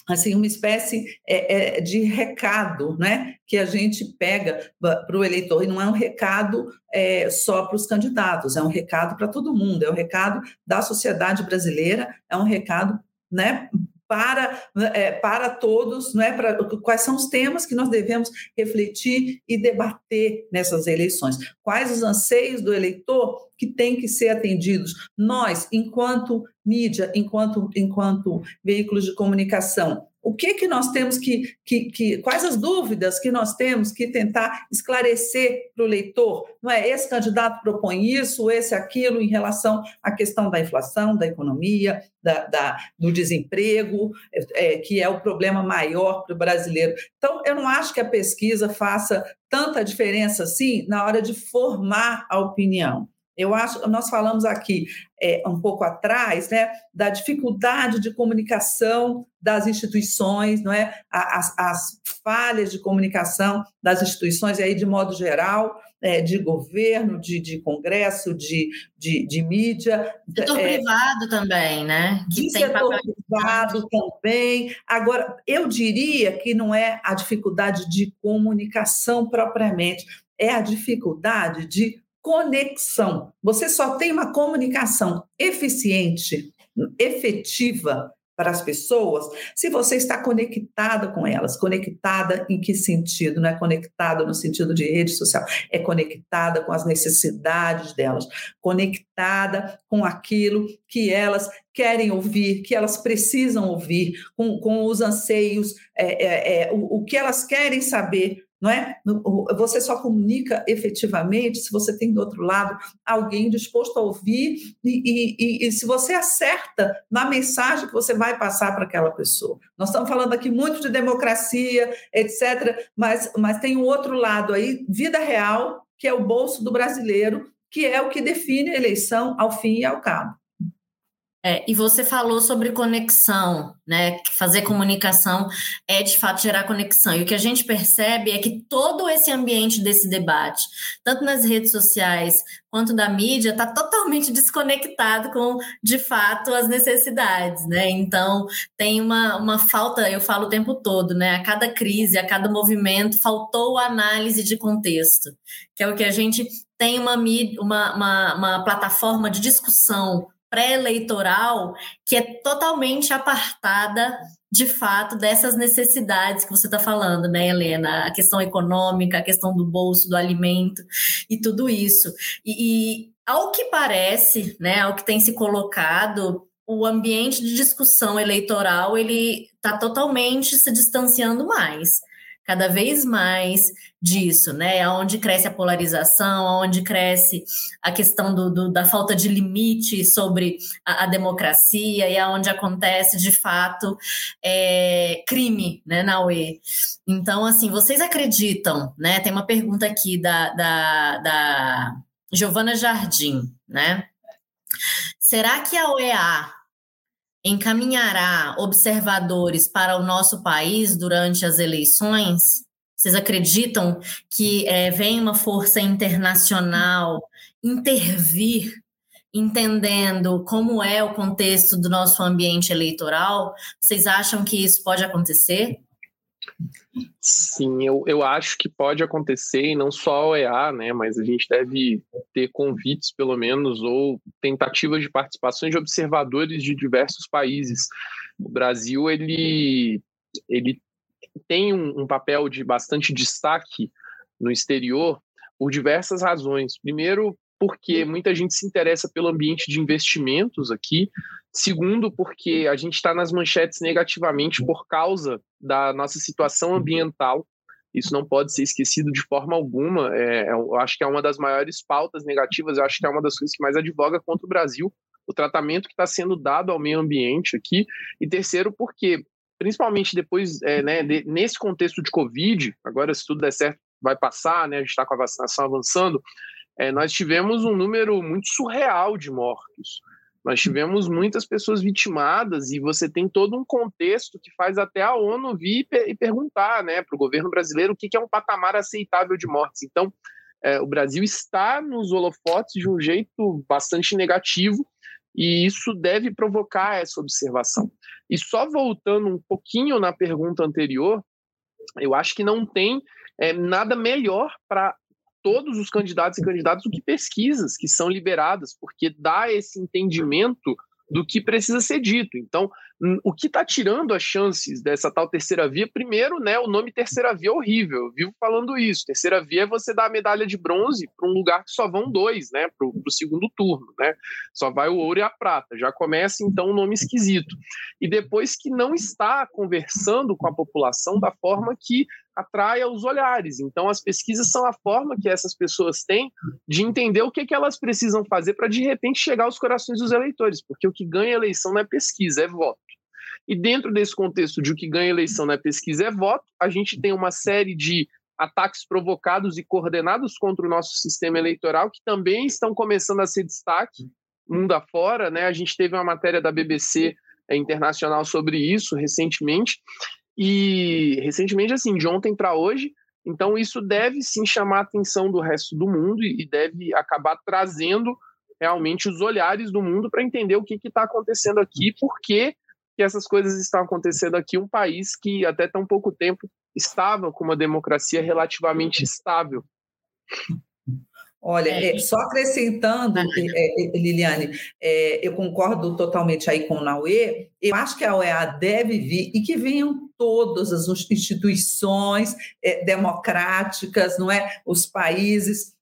assim uma espécie é, é, de recado, né, que a gente pega para o eleitor e não é um recado é, só para os candidatos, é um recado para todo mundo, é um recado da sociedade brasileira, é um recado né, para, é, para todos, não é para quais são os temas que nós devemos refletir e debater nessas eleições, quais os anseios do eleitor que têm que ser atendidos. Nós, enquanto mídia, enquanto enquanto veículos de comunicação, o que que nós temos que, que, que quais as dúvidas que nós temos que tentar esclarecer para o leitor? Não é esse candidato propõe isso, esse aquilo em relação à questão da inflação, da economia, da, da do desemprego, é, que é o problema maior para o brasileiro. Então, eu não acho que a pesquisa faça tanta diferença assim na hora de formar a opinião. Eu acho, nós falamos aqui é, um pouco atrás, né, da dificuldade de comunicação das instituições, não é, as, as falhas de comunicação das instituições, e aí de modo geral, é, de governo, de, de congresso, de, de, de mídia. Setor é, privado também, né? Que de setor papel... privado também. Agora, eu diria que não é a dificuldade de comunicação propriamente, é a dificuldade de conexão. Você só tem uma comunicação eficiente, efetiva para as pessoas se você está conectada com elas. Conectada em que sentido? Não é conectada no sentido de rede social, é conectada com as necessidades delas, conectada com aquilo que elas querem ouvir, que elas precisam ouvir, com, com os anseios, é, é, é, o, o que elas querem saber não é? Você só comunica efetivamente se você tem do outro lado alguém disposto a ouvir e, e, e se você acerta na mensagem que você vai passar para aquela pessoa. Nós estamos falando aqui muito de democracia, etc., mas, mas tem um outro lado aí, vida real, que é o bolso do brasileiro, que é o que define a eleição ao fim e ao cabo. É, e você falou sobre conexão, né? Fazer comunicação é de fato gerar conexão. E o que a gente percebe é que todo esse ambiente desse debate, tanto nas redes sociais quanto da mídia, está totalmente desconectado com, de fato, as necessidades, né? Então, tem uma, uma falta, eu falo o tempo todo, né? A cada crise, a cada movimento, faltou análise de contexto, que é o que a gente tem uma, uma, uma, uma plataforma de discussão pré-eleitoral que é totalmente apartada de fato dessas necessidades que você está falando, né, Helena? A questão econômica, a questão do bolso, do alimento e tudo isso. E, e ao que parece, né, ao que tem se colocado, o ambiente de discussão eleitoral ele está totalmente se distanciando mais cada vez mais disso, né? Onde cresce a polarização, onde cresce a questão do, do da falta de limite sobre a, a, democracia e aonde acontece de fato é, crime, né, na UE. Então, assim, vocês acreditam, né? Tem uma pergunta aqui da, da, da Giovana Jardim, né? Será que a OEA encaminhará observadores para o nosso país durante as eleições? Vocês acreditam que é, vem uma força internacional intervir, entendendo como é o contexto do nosso ambiente eleitoral? Vocês acham que isso pode acontecer? Sim, eu, eu acho que pode acontecer, e não só a OEA, né, mas a gente deve ter convites, pelo menos, ou tentativas de participação de observadores de diversos países. O Brasil, ele ele tem um, um papel de bastante destaque no exterior por diversas razões. Primeiro, porque muita gente se interessa pelo ambiente de investimentos aqui. Segundo, porque a gente está nas manchetes negativamente por causa da nossa situação ambiental. Isso não pode ser esquecido de forma alguma. É, eu acho que é uma das maiores pautas negativas, eu acho que é uma das coisas que mais advoga contra o Brasil, o tratamento que está sendo dado ao meio ambiente aqui. E terceiro, porque, principalmente depois, é, né, de, nesse contexto de Covid, agora se tudo der certo, vai passar, né, a gente está com a vacinação avançando, é, nós tivemos um número muito surreal de mortos. Nós tivemos muitas pessoas vitimadas e você tem todo um contexto que faz até a ONU vir e perguntar né, para o governo brasileiro o que, é um patamar aceitável de mortes. Então, é, o Brasil está nos holofotes de um jeito bastante negativo e isso deve provocar essa observação. E só voltando um pouquinho na pergunta anterior, eu acho que não tem é, nada melhor para todos os candidatos e candidatas do que pesquisas que são liberadas, porque dá esse entendimento do que precisa ser dito. Então, o que está tirando as chances dessa tal terceira via? Primeiro, né, o nome terceira via é horrível. Eu vivo falando isso. Terceira via é você dar a medalha de bronze para um lugar que só vão dois, né, para o segundo turno, né? Só vai o ouro e a prata. Já começa então um nome esquisito. E depois que não está conversando com a população da forma que atraia os olhares. Então, as pesquisas são a forma que essas pessoas têm de entender o que, que elas precisam fazer para, de repente, chegar aos corações dos eleitores, porque o que ganha eleição não é pesquisa, é voto. E dentro desse contexto de o que ganha eleição é pesquisa, é voto, a gente tem uma série de ataques provocados e coordenados contra o nosso sistema eleitoral que também estão começando a ser destaque mundo afora, né? A gente teve uma matéria da BBC é, internacional sobre isso recentemente, e recentemente, assim, de ontem para hoje, então isso deve sim chamar a atenção do resto do mundo e deve acabar trazendo realmente os olhares do mundo para entender o que está acontecendo aqui, por que essas coisas estão acontecendo aqui, um país que até tão pouco tempo estava com uma democracia relativamente estável. Olha, é. é, só acrescentando, é, é, Liliane, é, eu concordo totalmente aí com o Naue, eu acho que a OEA deve vir e que venham todas as instituições é, democráticas, não é? Os países,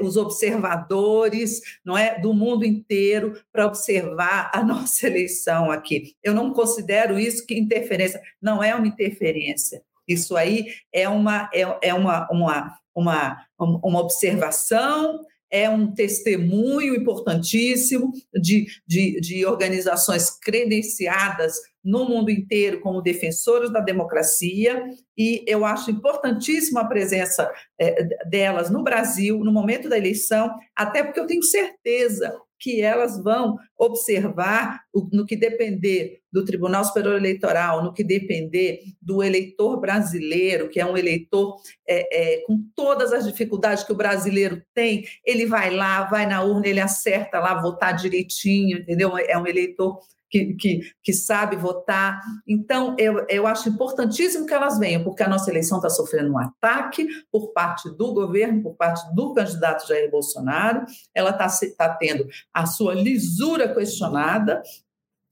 os observadores, não é, do mundo inteiro para observar a nossa eleição aqui. Eu não considero isso que interferência, não é uma interferência. Isso aí é uma é, é uma, uma uma, uma observação, é um testemunho importantíssimo de, de, de organizações credenciadas no mundo inteiro como defensoras da democracia, e eu acho importantíssima a presença é, delas no Brasil, no momento da eleição, até porque eu tenho certeza que elas vão observar no que depender do Tribunal Superior Eleitoral, no que depender do eleitor brasileiro, que é um eleitor é, é, com todas as dificuldades que o brasileiro tem, ele vai lá, vai na urna, ele acerta lá votar direitinho, entendeu? É um eleitor que, que, que, sabe votar. Então, eu, eu acho importantíssimo que elas venham, porque a nossa eleição está sofrendo um ataque por parte do governo, por parte do candidato Jair Bolsonaro, ela está tá tendo a sua lisura questionada,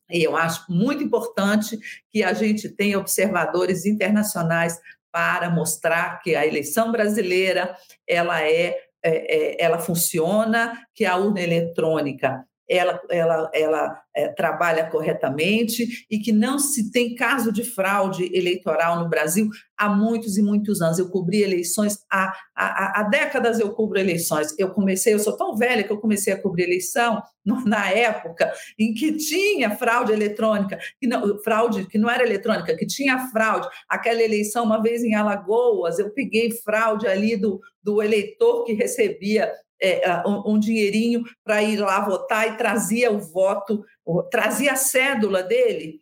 e eu acho muito importante que a gente tenha observadores internacionais para mostrar que a eleição brasileira ela é, é, é ela funciona, que a urna eletrônica ela, ela, ela é, trabalha corretamente e que não se tem caso de fraude eleitoral no Brasil há muitos e muitos anos. Eu cobri eleições há, há, há décadas, eu cubro eleições. Eu comecei, eu sou tão velha que eu comecei a cobrir eleição na época em que tinha fraude eletrônica, que não, fraude que não era eletrônica, que tinha fraude. Aquela eleição, uma vez em Alagoas, eu peguei fraude ali do, do eleitor que recebia é, um, um dinheirinho para ir lá votar e trazia o voto, trazia a cédula dele? é,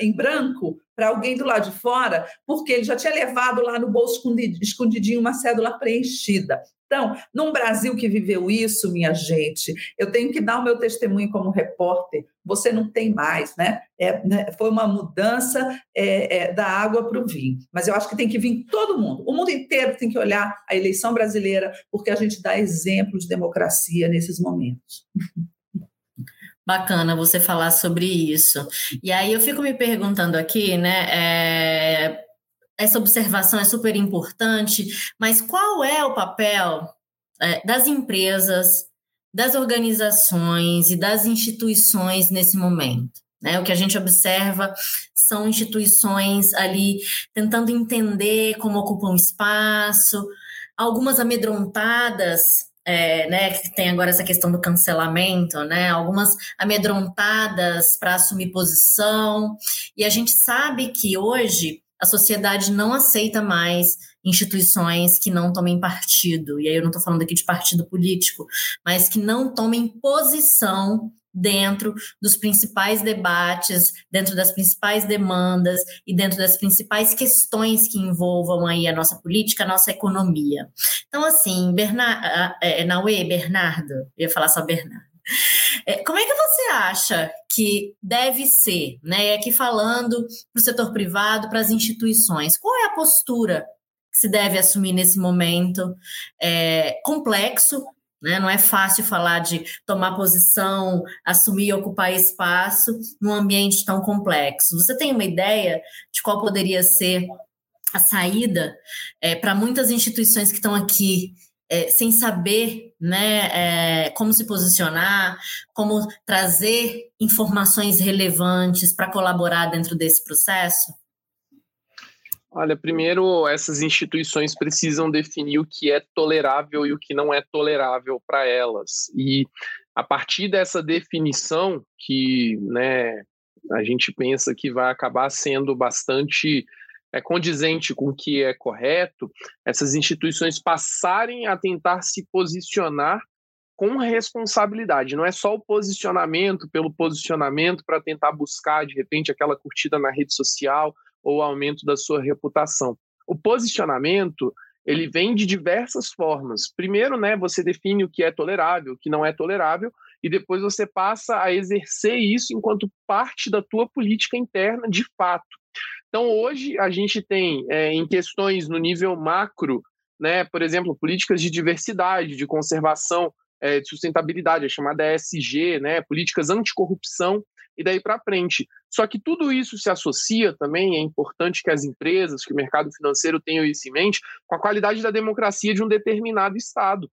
em branco para alguém do lado de fora, porque ele já tinha levado lá no bolso escondidinho uma cédula preenchida. Então, num Brasil que viveu isso, minha gente, eu tenho que dar o meu testemunho como repórter. Você não tem mais, né? É, né? Foi uma mudança é, é, da água para o vinho. Mas eu acho que tem que vir todo mundo. O mundo inteiro tem que olhar a eleição brasileira, porque a gente dá exemplo de democracia nesses momentos. Bacana você falar sobre isso. E aí eu fico me perguntando aqui, né? É, essa observação é super importante, mas qual é o papel é, das empresas, das organizações e das instituições nesse momento? Né? O que a gente observa são instituições ali tentando entender como ocupam espaço, algumas amedrontadas é, né, que tem agora essa questão do cancelamento, né, algumas amedrontadas para assumir posição, e a gente sabe que hoje a sociedade não aceita mais instituições que não tomem partido, e aí eu não estou falando aqui de partido político, mas que não tomem posição dentro dos principais debates, dentro das principais demandas e dentro das principais questões que envolvam aí a nossa política, a nossa economia. Então, assim, Bernard, é, Naue, Bernardo, eu ia falar só Bernardo. É, como é que você acha que deve ser, né? Aqui falando para o setor privado, para as instituições, qual é a postura que se deve assumir nesse momento é, complexo, né? Não é fácil falar de tomar posição, assumir e ocupar espaço num ambiente tão complexo. Você tem uma ideia de qual poderia ser a saída é, para muitas instituições que estão aqui é, sem saber né, é, como se posicionar, como trazer informações relevantes para colaborar dentro desse processo? Olha, primeiro, essas instituições precisam definir o que é tolerável e o que não é tolerável para elas. E a partir dessa definição, que né, a gente pensa que vai acabar sendo bastante é, condizente com o que é correto, essas instituições passarem a tentar se posicionar com responsabilidade. Não é só o posicionamento pelo posicionamento para tentar buscar, de repente, aquela curtida na rede social ou aumento da sua reputação. O posicionamento ele vem de diversas formas. Primeiro, né, você define o que é tolerável, o que não é tolerável, e depois você passa a exercer isso enquanto parte da tua política interna de fato. Então, hoje a gente tem é, em questões no nível macro, né, por exemplo, políticas de diversidade, de conservação, é, de sustentabilidade, a chamada ESG, né, políticas anticorrupção, e daí para frente. Só que tudo isso se associa também, é importante que as empresas, que o mercado financeiro tenham isso em mente, com a qualidade da democracia de um determinado Estado.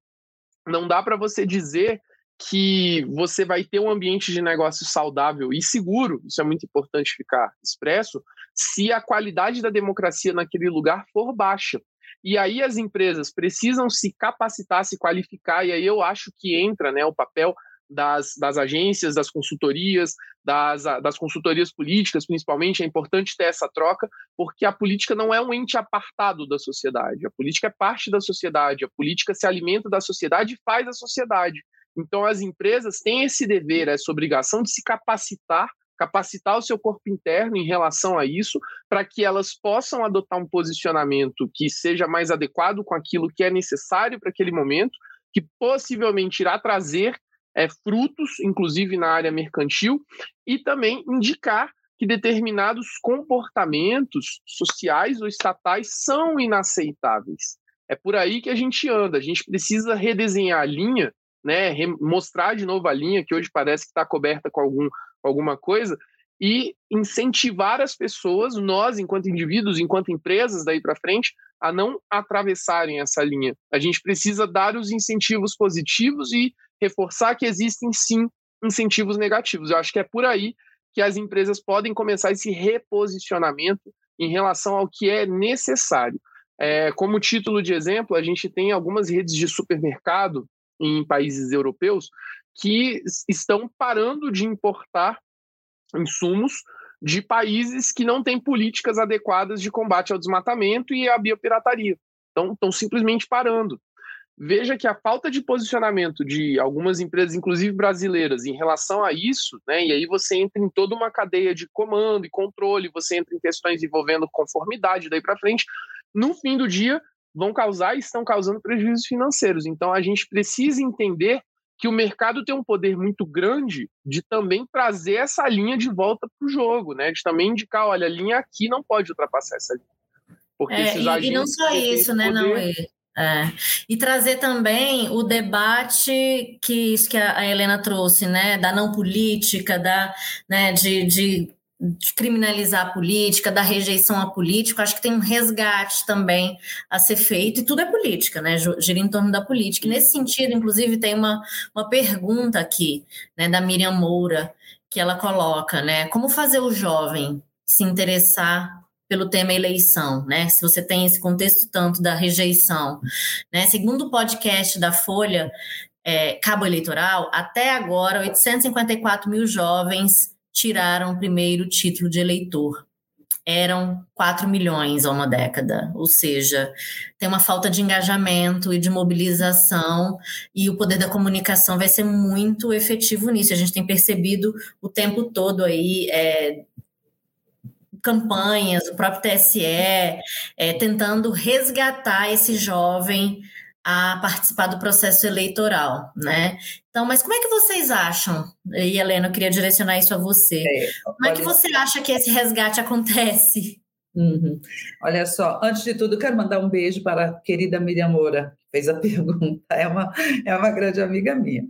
Não dá para você dizer que você vai ter um ambiente de negócio saudável e seguro, isso é muito importante ficar expresso, se a qualidade da democracia naquele lugar for baixa. E aí as empresas precisam se capacitar, se qualificar, e aí eu acho que entra né, o papel das, das agências, das consultorias, das, das consultorias políticas, principalmente, é importante ter essa troca, porque a política não é um ente apartado da sociedade. A política é parte da sociedade, a política se alimenta da sociedade e faz a sociedade. Então, as empresas têm esse dever, essa obrigação de se capacitar, capacitar o seu corpo interno em relação a isso, para que elas possam adotar um posicionamento que seja mais adequado com aquilo que é necessário para aquele momento, que possivelmente irá trazer é, frutos, inclusive na área mercantil, e também indicar que determinados comportamentos sociais ou estatais são inaceitáveis. É por aí que a gente anda. A gente precisa redesenhar a linha, né, mostrar de novo a linha, que hoje parece que está coberta com algum, alguma coisa, e incentivar as pessoas, nós, enquanto indivíduos, enquanto empresas daí para frente, a não atravessarem essa linha. A gente precisa dar os incentivos positivos e reforçar que existem sim incentivos negativos. Eu acho que é por aí que as empresas podem começar esse reposicionamento em relação ao que é necessário. É, como título de exemplo, a gente tem algumas redes de supermercado em países europeus que estão parando de importar insumos de países que não têm políticas adequadas de combate ao desmatamento e à biopirataria. Então, estão simplesmente parando veja que a falta de posicionamento de algumas empresas, inclusive brasileiras, em relação a isso, né, e aí você entra em toda uma cadeia de comando e controle, você entra em questões envolvendo conformidade daí para frente, no fim do dia vão causar e estão causando prejuízos financeiros. Então a gente precisa entender que o mercado tem um poder muito grande de também trazer essa linha de volta para o jogo, né? De também indicar, olha, a linha aqui não pode ultrapassar essa linha. Porque é, esses e, e não só isso, né, poder... não é? É. E trazer também o debate que isso que a Helena trouxe, né, da não política, da, né, de, de, de criminalizar a política, da rejeição à política, acho que tem um resgate também a ser feito, e tudo é política, né, gira em torno da política. E nesse sentido, inclusive, tem uma, uma pergunta aqui, né, da Miriam Moura, que ela coloca, né, como fazer o jovem se interessar pelo tema eleição, né? Se você tem esse contexto tanto da rejeição, né? Segundo o podcast da Folha é, Cabo Eleitoral, até agora 854 mil jovens tiraram o primeiro título de eleitor. Eram 4 milhões há uma década, ou seja, tem uma falta de engajamento e de mobilização, e o poder da comunicação vai ser muito efetivo nisso. A gente tem percebido o tempo todo aí é, campanhas, o próprio TSE, é, tentando resgatar esse jovem a participar do processo eleitoral, né? Então, mas como é que vocês acham? E Helena, eu queria direcionar isso a você. É, como é que você acha que esse resgate acontece? Uhum. Olha só, antes de tudo, quero mandar um beijo para a querida Miriam Moura, que fez a pergunta. É uma, é uma grande amiga minha.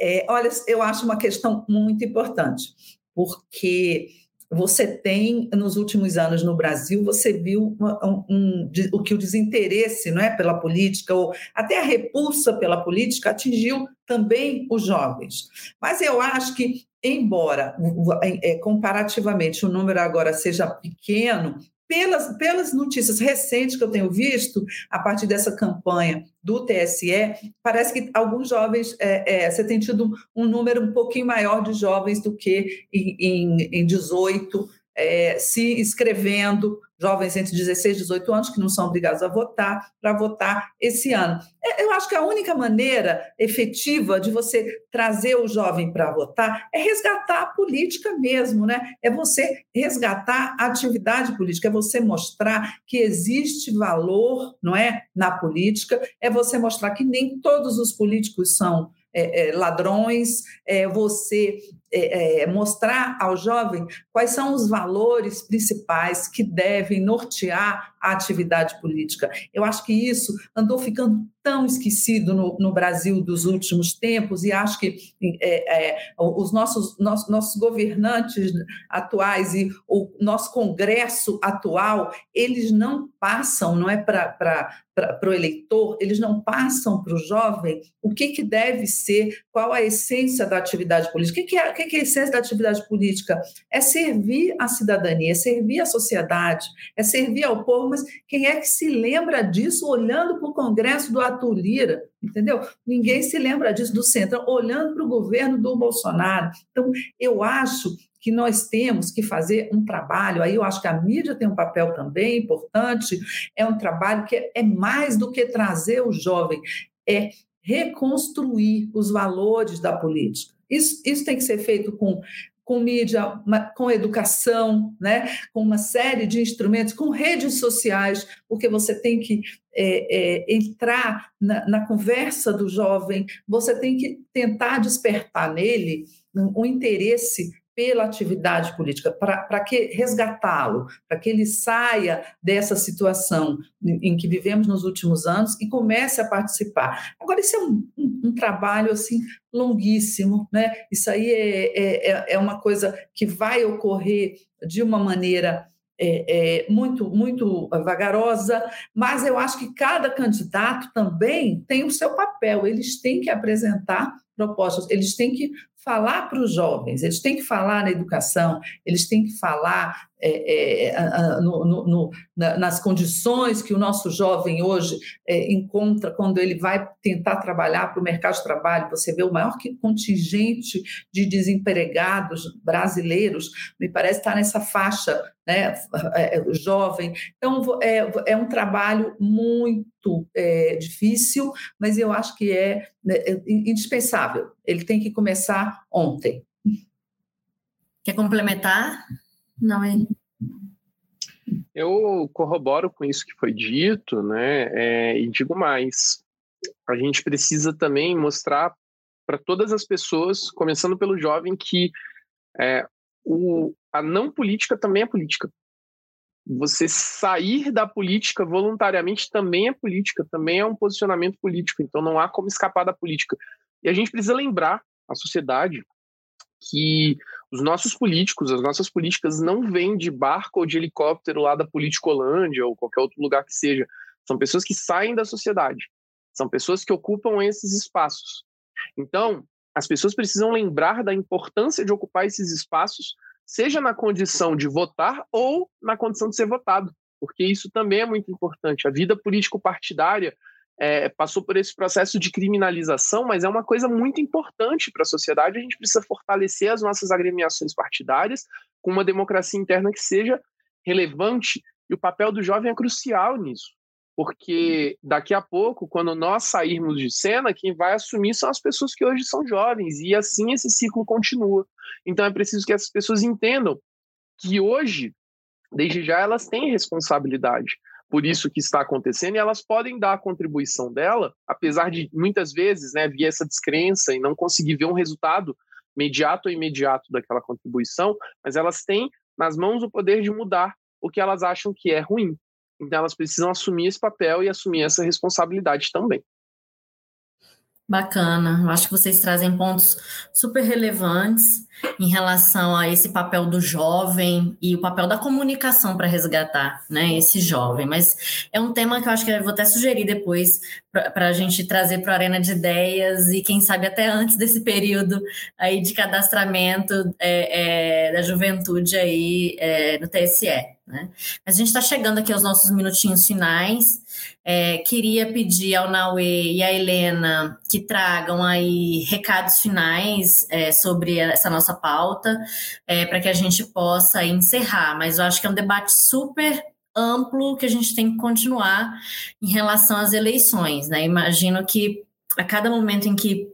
É, olha, eu acho uma questão muito importante, porque você tem, nos últimos anos no Brasil, você viu um, um, o que o desinteresse não é, pela política, ou até a repulsa pela política, atingiu também os jovens. Mas eu acho que, embora é, comparativamente o número agora seja pequeno, pelas, pelas notícias recentes que eu tenho visto, a partir dessa campanha do TSE, parece que alguns jovens, é, é, você tem tido um número um pouquinho maior de jovens do que em, em, em 18, é, se inscrevendo jovens entre 16 e 18 anos que não são obrigados a votar, para votar esse ano. É, eu acho que a única maneira efetiva de você trazer o jovem para votar é resgatar a política mesmo, né? É você resgatar a atividade política, é você mostrar que existe valor, não é, na política, é você mostrar que nem todos os políticos são é, é, ladrões, é, você é, é, mostrar ao jovem quais são os valores principais que devem nortear a atividade política. Eu acho que isso andou ficando tão esquecido no, no Brasil dos últimos tempos e acho que é, é, os nossos, nossos, nossos governantes atuais e o nosso Congresso atual, eles não passam, não é para o eleitor, eles não passam para o jovem o que, que deve ser, qual a essência da atividade política. O que, que, é, que, é a essência da atividade política? É servir a cidadania, é servir a sociedade, é servir ao povo, mas quem é que se lembra disso olhando para o Congresso do Arthur Lira, entendeu? Ninguém se lembra disso do centro, olhando para o governo do Bolsonaro. Então, eu acho que nós temos que fazer um trabalho, aí eu acho que a mídia tem um papel também importante, é um trabalho que é mais do que trazer o jovem, é reconstruir os valores da política. Isso, isso tem que ser feito com com mídia, com educação, né? com uma série de instrumentos, com redes sociais, porque você tem que é, é, entrar na, na, conversa do jovem, você tem que tentar despertar nele um, um interesse pela atividade política, para que resgatá-lo, para que ele saia dessa situação em, que vivemos nos últimos anos e comece a participar. Agora, isso é um, um, um trabalho assim longuíssimo, né? Isso aí é, é, é, é uma coisa que vai ocorrer de uma maneira é, é, muito, muito vagarosa, mas eu acho que cada candidato também tem o seu papel, eles têm que apresentar propostas, eles têm que falar para os jovens, eles têm que falar na educação, eles têm que falar é, é, no, no, no, nas condições que o nosso jovem hoje é, encontra quando ele vai tentar trabalhar para o mercado de trabalho. Você vê o maior contingente de desempregados brasileiros, me parece estar nessa faixa né, é, é, jovem. Então, é, é um trabalho muito difícil, mas eu acho que é, né, Ele tem que começar ontem. Quer complementar? Não é? Eu corroboro com isso que foi dito, né? É, e digo mais: a gente precisa também mostrar para todas as pessoas, começando pelo jovem, que é, o, a não política também é política. você sair da política voluntariamente também é política, também é um posicionamento político, então não há como escapar da política. E a gente precisa lembrar a sociedade que os nossos políticos, as nossas políticas não vêm de barco ou de helicóptero lá da Politicolândia ou qualquer outro lugar que seja. São pessoas que saem da sociedade. São pessoas que ocupam esses espaços. Então, as pessoas precisam lembrar da importância de ocupar esses espaços, seja na condição de votar ou na condição de ser votado, porque isso também é muito importante. A vida político-partidária é, passou por esse processo de criminalização, mas é uma coisa muito importante para a sociedade. A gente precisa fortalecer as nossas agremiações partidárias com uma democracia interna que seja relevante, e o papel do jovem é crucial nisso porque daqui a pouco, quando nós sairmos de cena, quem vai assumir são as pessoas que hoje são jovens, e assim esse ciclo continua. Então é preciso que essas pessoas entendam que hoje, desde já, elas têm responsabilidade por isso que está acontecendo, e elas podem dar a contribuição dela, apesar de muitas vezes né, vir essa descrença e não conseguir ver um resultado imediato ou imediato daquela contribuição, mas elas têm nas mãos o poder de mudar o que elas acham que é ruim. Então elas precisam assumir esse papel e assumir essa responsabilidade também. Bacana, eu acho que vocês trazem pontos super relevantes em relação a esse papel do jovem e o papel da comunicação para resgatar né, esse jovem. Mas é um tema que eu acho que eu vou até sugerir depois para a gente trazer para a Arena de Ideias e quem sabe até antes desse período aí de cadastramento é, é, da juventude aí é, no TSE. Né? Mas a gente está chegando aqui aos nossos minutinhos finais. É, queria pedir ao Naue e à Helena que tragam aí recados finais é, sobre essa nossa pauta, é, para que a gente possa encerrar. Mas eu acho que é um debate super amplo que a gente tem que continuar em relação às eleições. Né? Imagino que a cada momento em que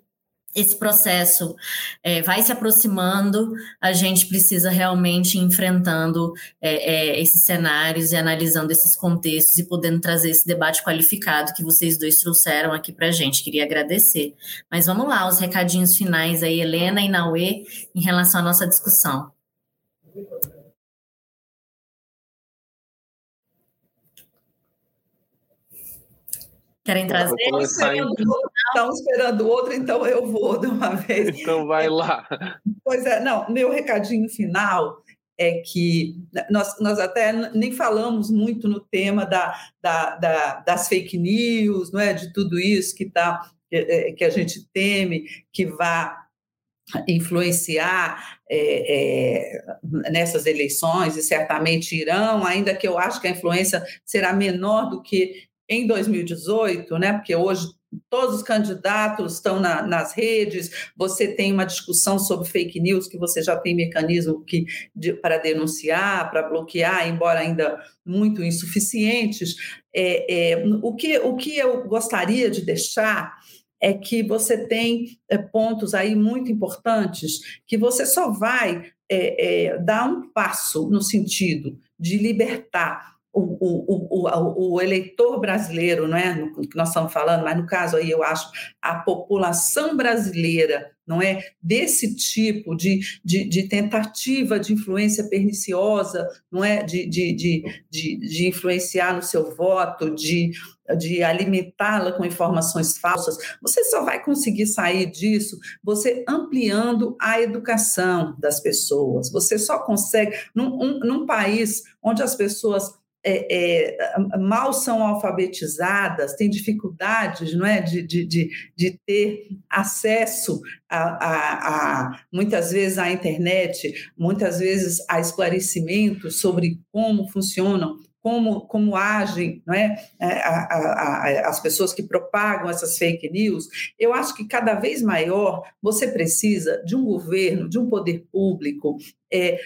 esse processo é, vai se aproximando, a gente precisa realmente enfrentando é, é, esses cenários e analisando esses contextos e podendo trazer esse debate qualificado que vocês dois trouxeram aqui para a gente. Queria agradecer. Mas vamos lá, os recadinhos finais aí, Helena e Naue, em relação à nossa discussão. Querem trazer? Estão esperando outro, então eu vou de uma vez. Então vai lá. Pois é, não, meu recadinho final é que nós, nós até nem falamos muito no tema da, da, da, das fake news, não é? de tudo isso que, tá, que, que a gente teme que vá influenciar é, é, nessas eleições, e certamente irão, ainda que eu acho que a influência será menor do que em 2018, né? Porque hoje todos os candidatos estão na, nas redes, você tem uma discussão sobre fake news, que você já tem mecanismo que, de, para denunciar, para bloquear, embora ainda muito insuficientes. É, é, o, que, o que eu gostaria de deixar é que você tem é, pontos aí muito importantes que você só vai é, é, dar um passo no sentido de libertar o, o, o, eleitor brasileiro, não é? No que nós estamos falando, mas no caso aí eu acho a população brasileira, não é? Desse tipo de, de, de tentativa de influência perniciosa, não é? De, de, de, de, de influenciar no seu voto, de, de alimentá-la com informações falsas, você só vai conseguir sair disso você ampliando a educação das pessoas. Você só consegue, num, um, num país onde as pessoas é, é, mal são alfabetizadas, têm dificuldades não é, de, de, de, de ter acesso a, a, a, muitas vezes à internet, muitas vezes a esclarecimentos sobre como funcionam como, como agem não é? é? A, a, as pessoas que propagam essas fake news, eu acho que cada vez maior você precisa de um governo, de um poder público é,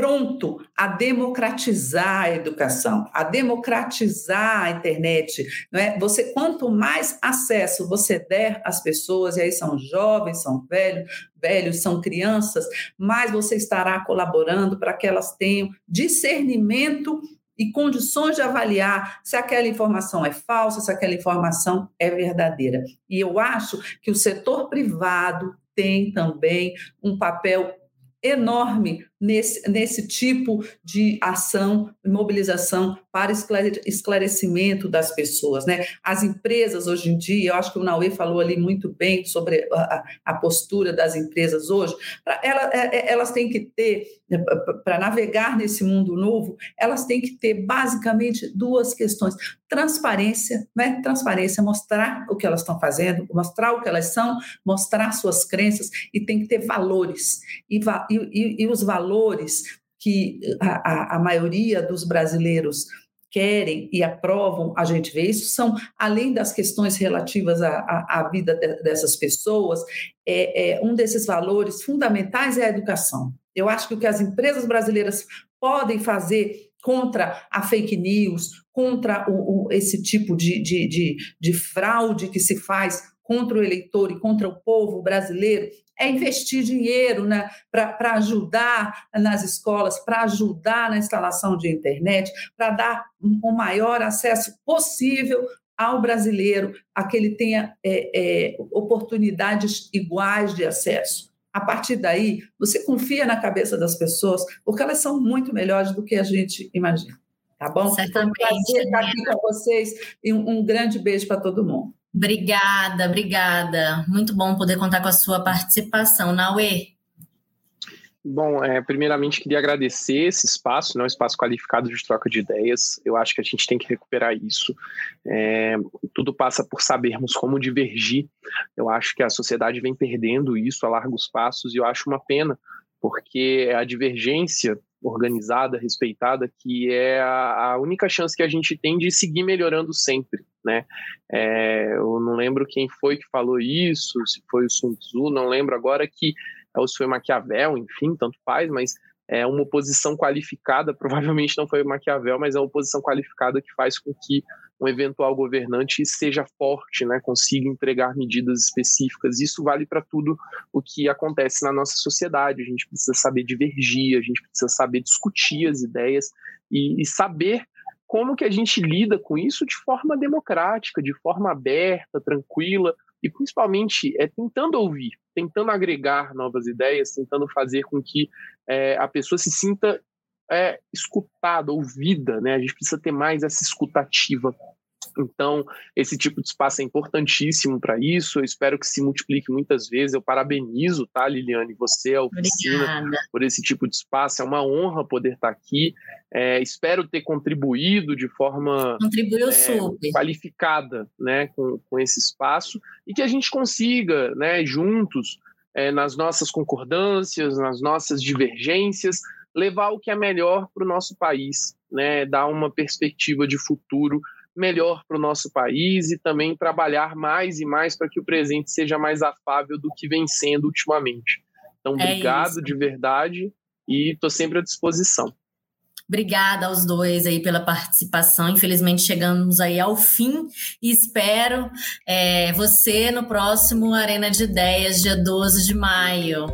pronto a democratizar a educação, a democratizar a internet. Não é? Você quanto mais acesso você der às pessoas, e aí são jovens, são velhos, velhos, são crianças, mais você estará colaborando para que elas tenham discernimento e condições de avaliar se aquela informação é falsa, se aquela informação é verdadeira. E eu acho que o setor privado tem também um papel enorme nesse, nesse tipo de ação, mobilização para esclarecimento das pessoas. Né? As empresas hoje em dia, eu acho que o Naue falou ali muito bem sobre a, a postura das empresas hoje, ela, é, é, elas têm que ter, né, para navegar nesse mundo novo, elas têm que ter basicamente duas questões. Transparência, né? Transparência, mostrar o que elas estão fazendo, mostrar o que elas são, mostrar suas crenças e tem que ter valores. E, e, e os valores que a, a, a maioria dos brasileiros querem e aprovam, a gente vê isso, são, além das questões relativas à, à, à vida de, dessas pessoas, é, é, um desses valores fundamentais é a educação. Eu acho que o que as empresas brasileiras podem fazer contra a fake news, contra o, o, esse tipo de, de, de, de fraude que se faz contra o eleitor e contra o povo brasileiro é investir dinheiro né, para ajudar nas escolas, para ajudar na instalação de internet, para dar o maior acesso possível ao brasileiro, a que ele tenha é, é, oportunidades iguais de acesso. A partir daí, você confia na cabeça das pessoas, porque elas são muito melhores do que a gente imagina. Tá bom? Certamente. Um prazer estar aqui com vocês e um, um grande beijo para todo mundo. Obrigada, obrigada. Muito bom poder contar com a sua participação. Naue. Bom, é, primeiramente queria agradecer esse espaço, né, um espaço qualificado de troca de ideias. Eu acho que a gente tem que recuperar isso. É, tudo passa por sabermos como divergir. Eu acho que a sociedade vem perdendo isso a largos passos e eu acho uma pena, porque a divergência organizada, respeitada, que é a, única chance que a gente tem de seguir melhorando sempre, né? É, eu não lembro quem foi que falou isso, se foi o Sun Tzu, não lembro agora que ou se foi Maquiavel, enfim, tanto faz, mas é uma oposição qualificada, provavelmente não foi Maquiavel, mas é uma oposição qualificada que faz com que um eventual governante seja forte, né, consiga entregar medidas específicas. Isso vale para tudo o que acontece na nossa sociedade. A gente precisa saber divergir, a gente precisa saber discutir as ideias e, e saber como que a gente lida com isso de forma democrática, de forma aberta, tranquila e principalmente é tentando ouvir, tentando agregar novas ideias, tentando fazer com que é, a pessoa se sinta é, escutada, ouvida, né? A gente precisa ter mais essa escutativa. Então, esse tipo de espaço é importantíssimo para isso. Eu espero que se multiplique muitas vezes. Eu parabenizo, tá, Liliane, você, a oficina, Obrigada. por esse tipo de espaço. É uma honra poder estar aqui. É, espero ter contribuído de forma é, qualificada né, com, com esse espaço e que a gente consiga, né, juntos, é, nas nossas concordâncias, nas nossas divergências, levar o que é melhor para o nosso país, né? dar uma perspectiva de futuro melhor para o nosso país e também trabalhar mais e mais para que o presente seja mais afável do que vem sendo ultimamente. Então, é obrigado de verdade e estou sempre à disposição. Obrigada aos dois aí pela participação. Infelizmente chegamos aí ao fim e espero é, você no próximo Arena de Ideias, dia 12 de maio.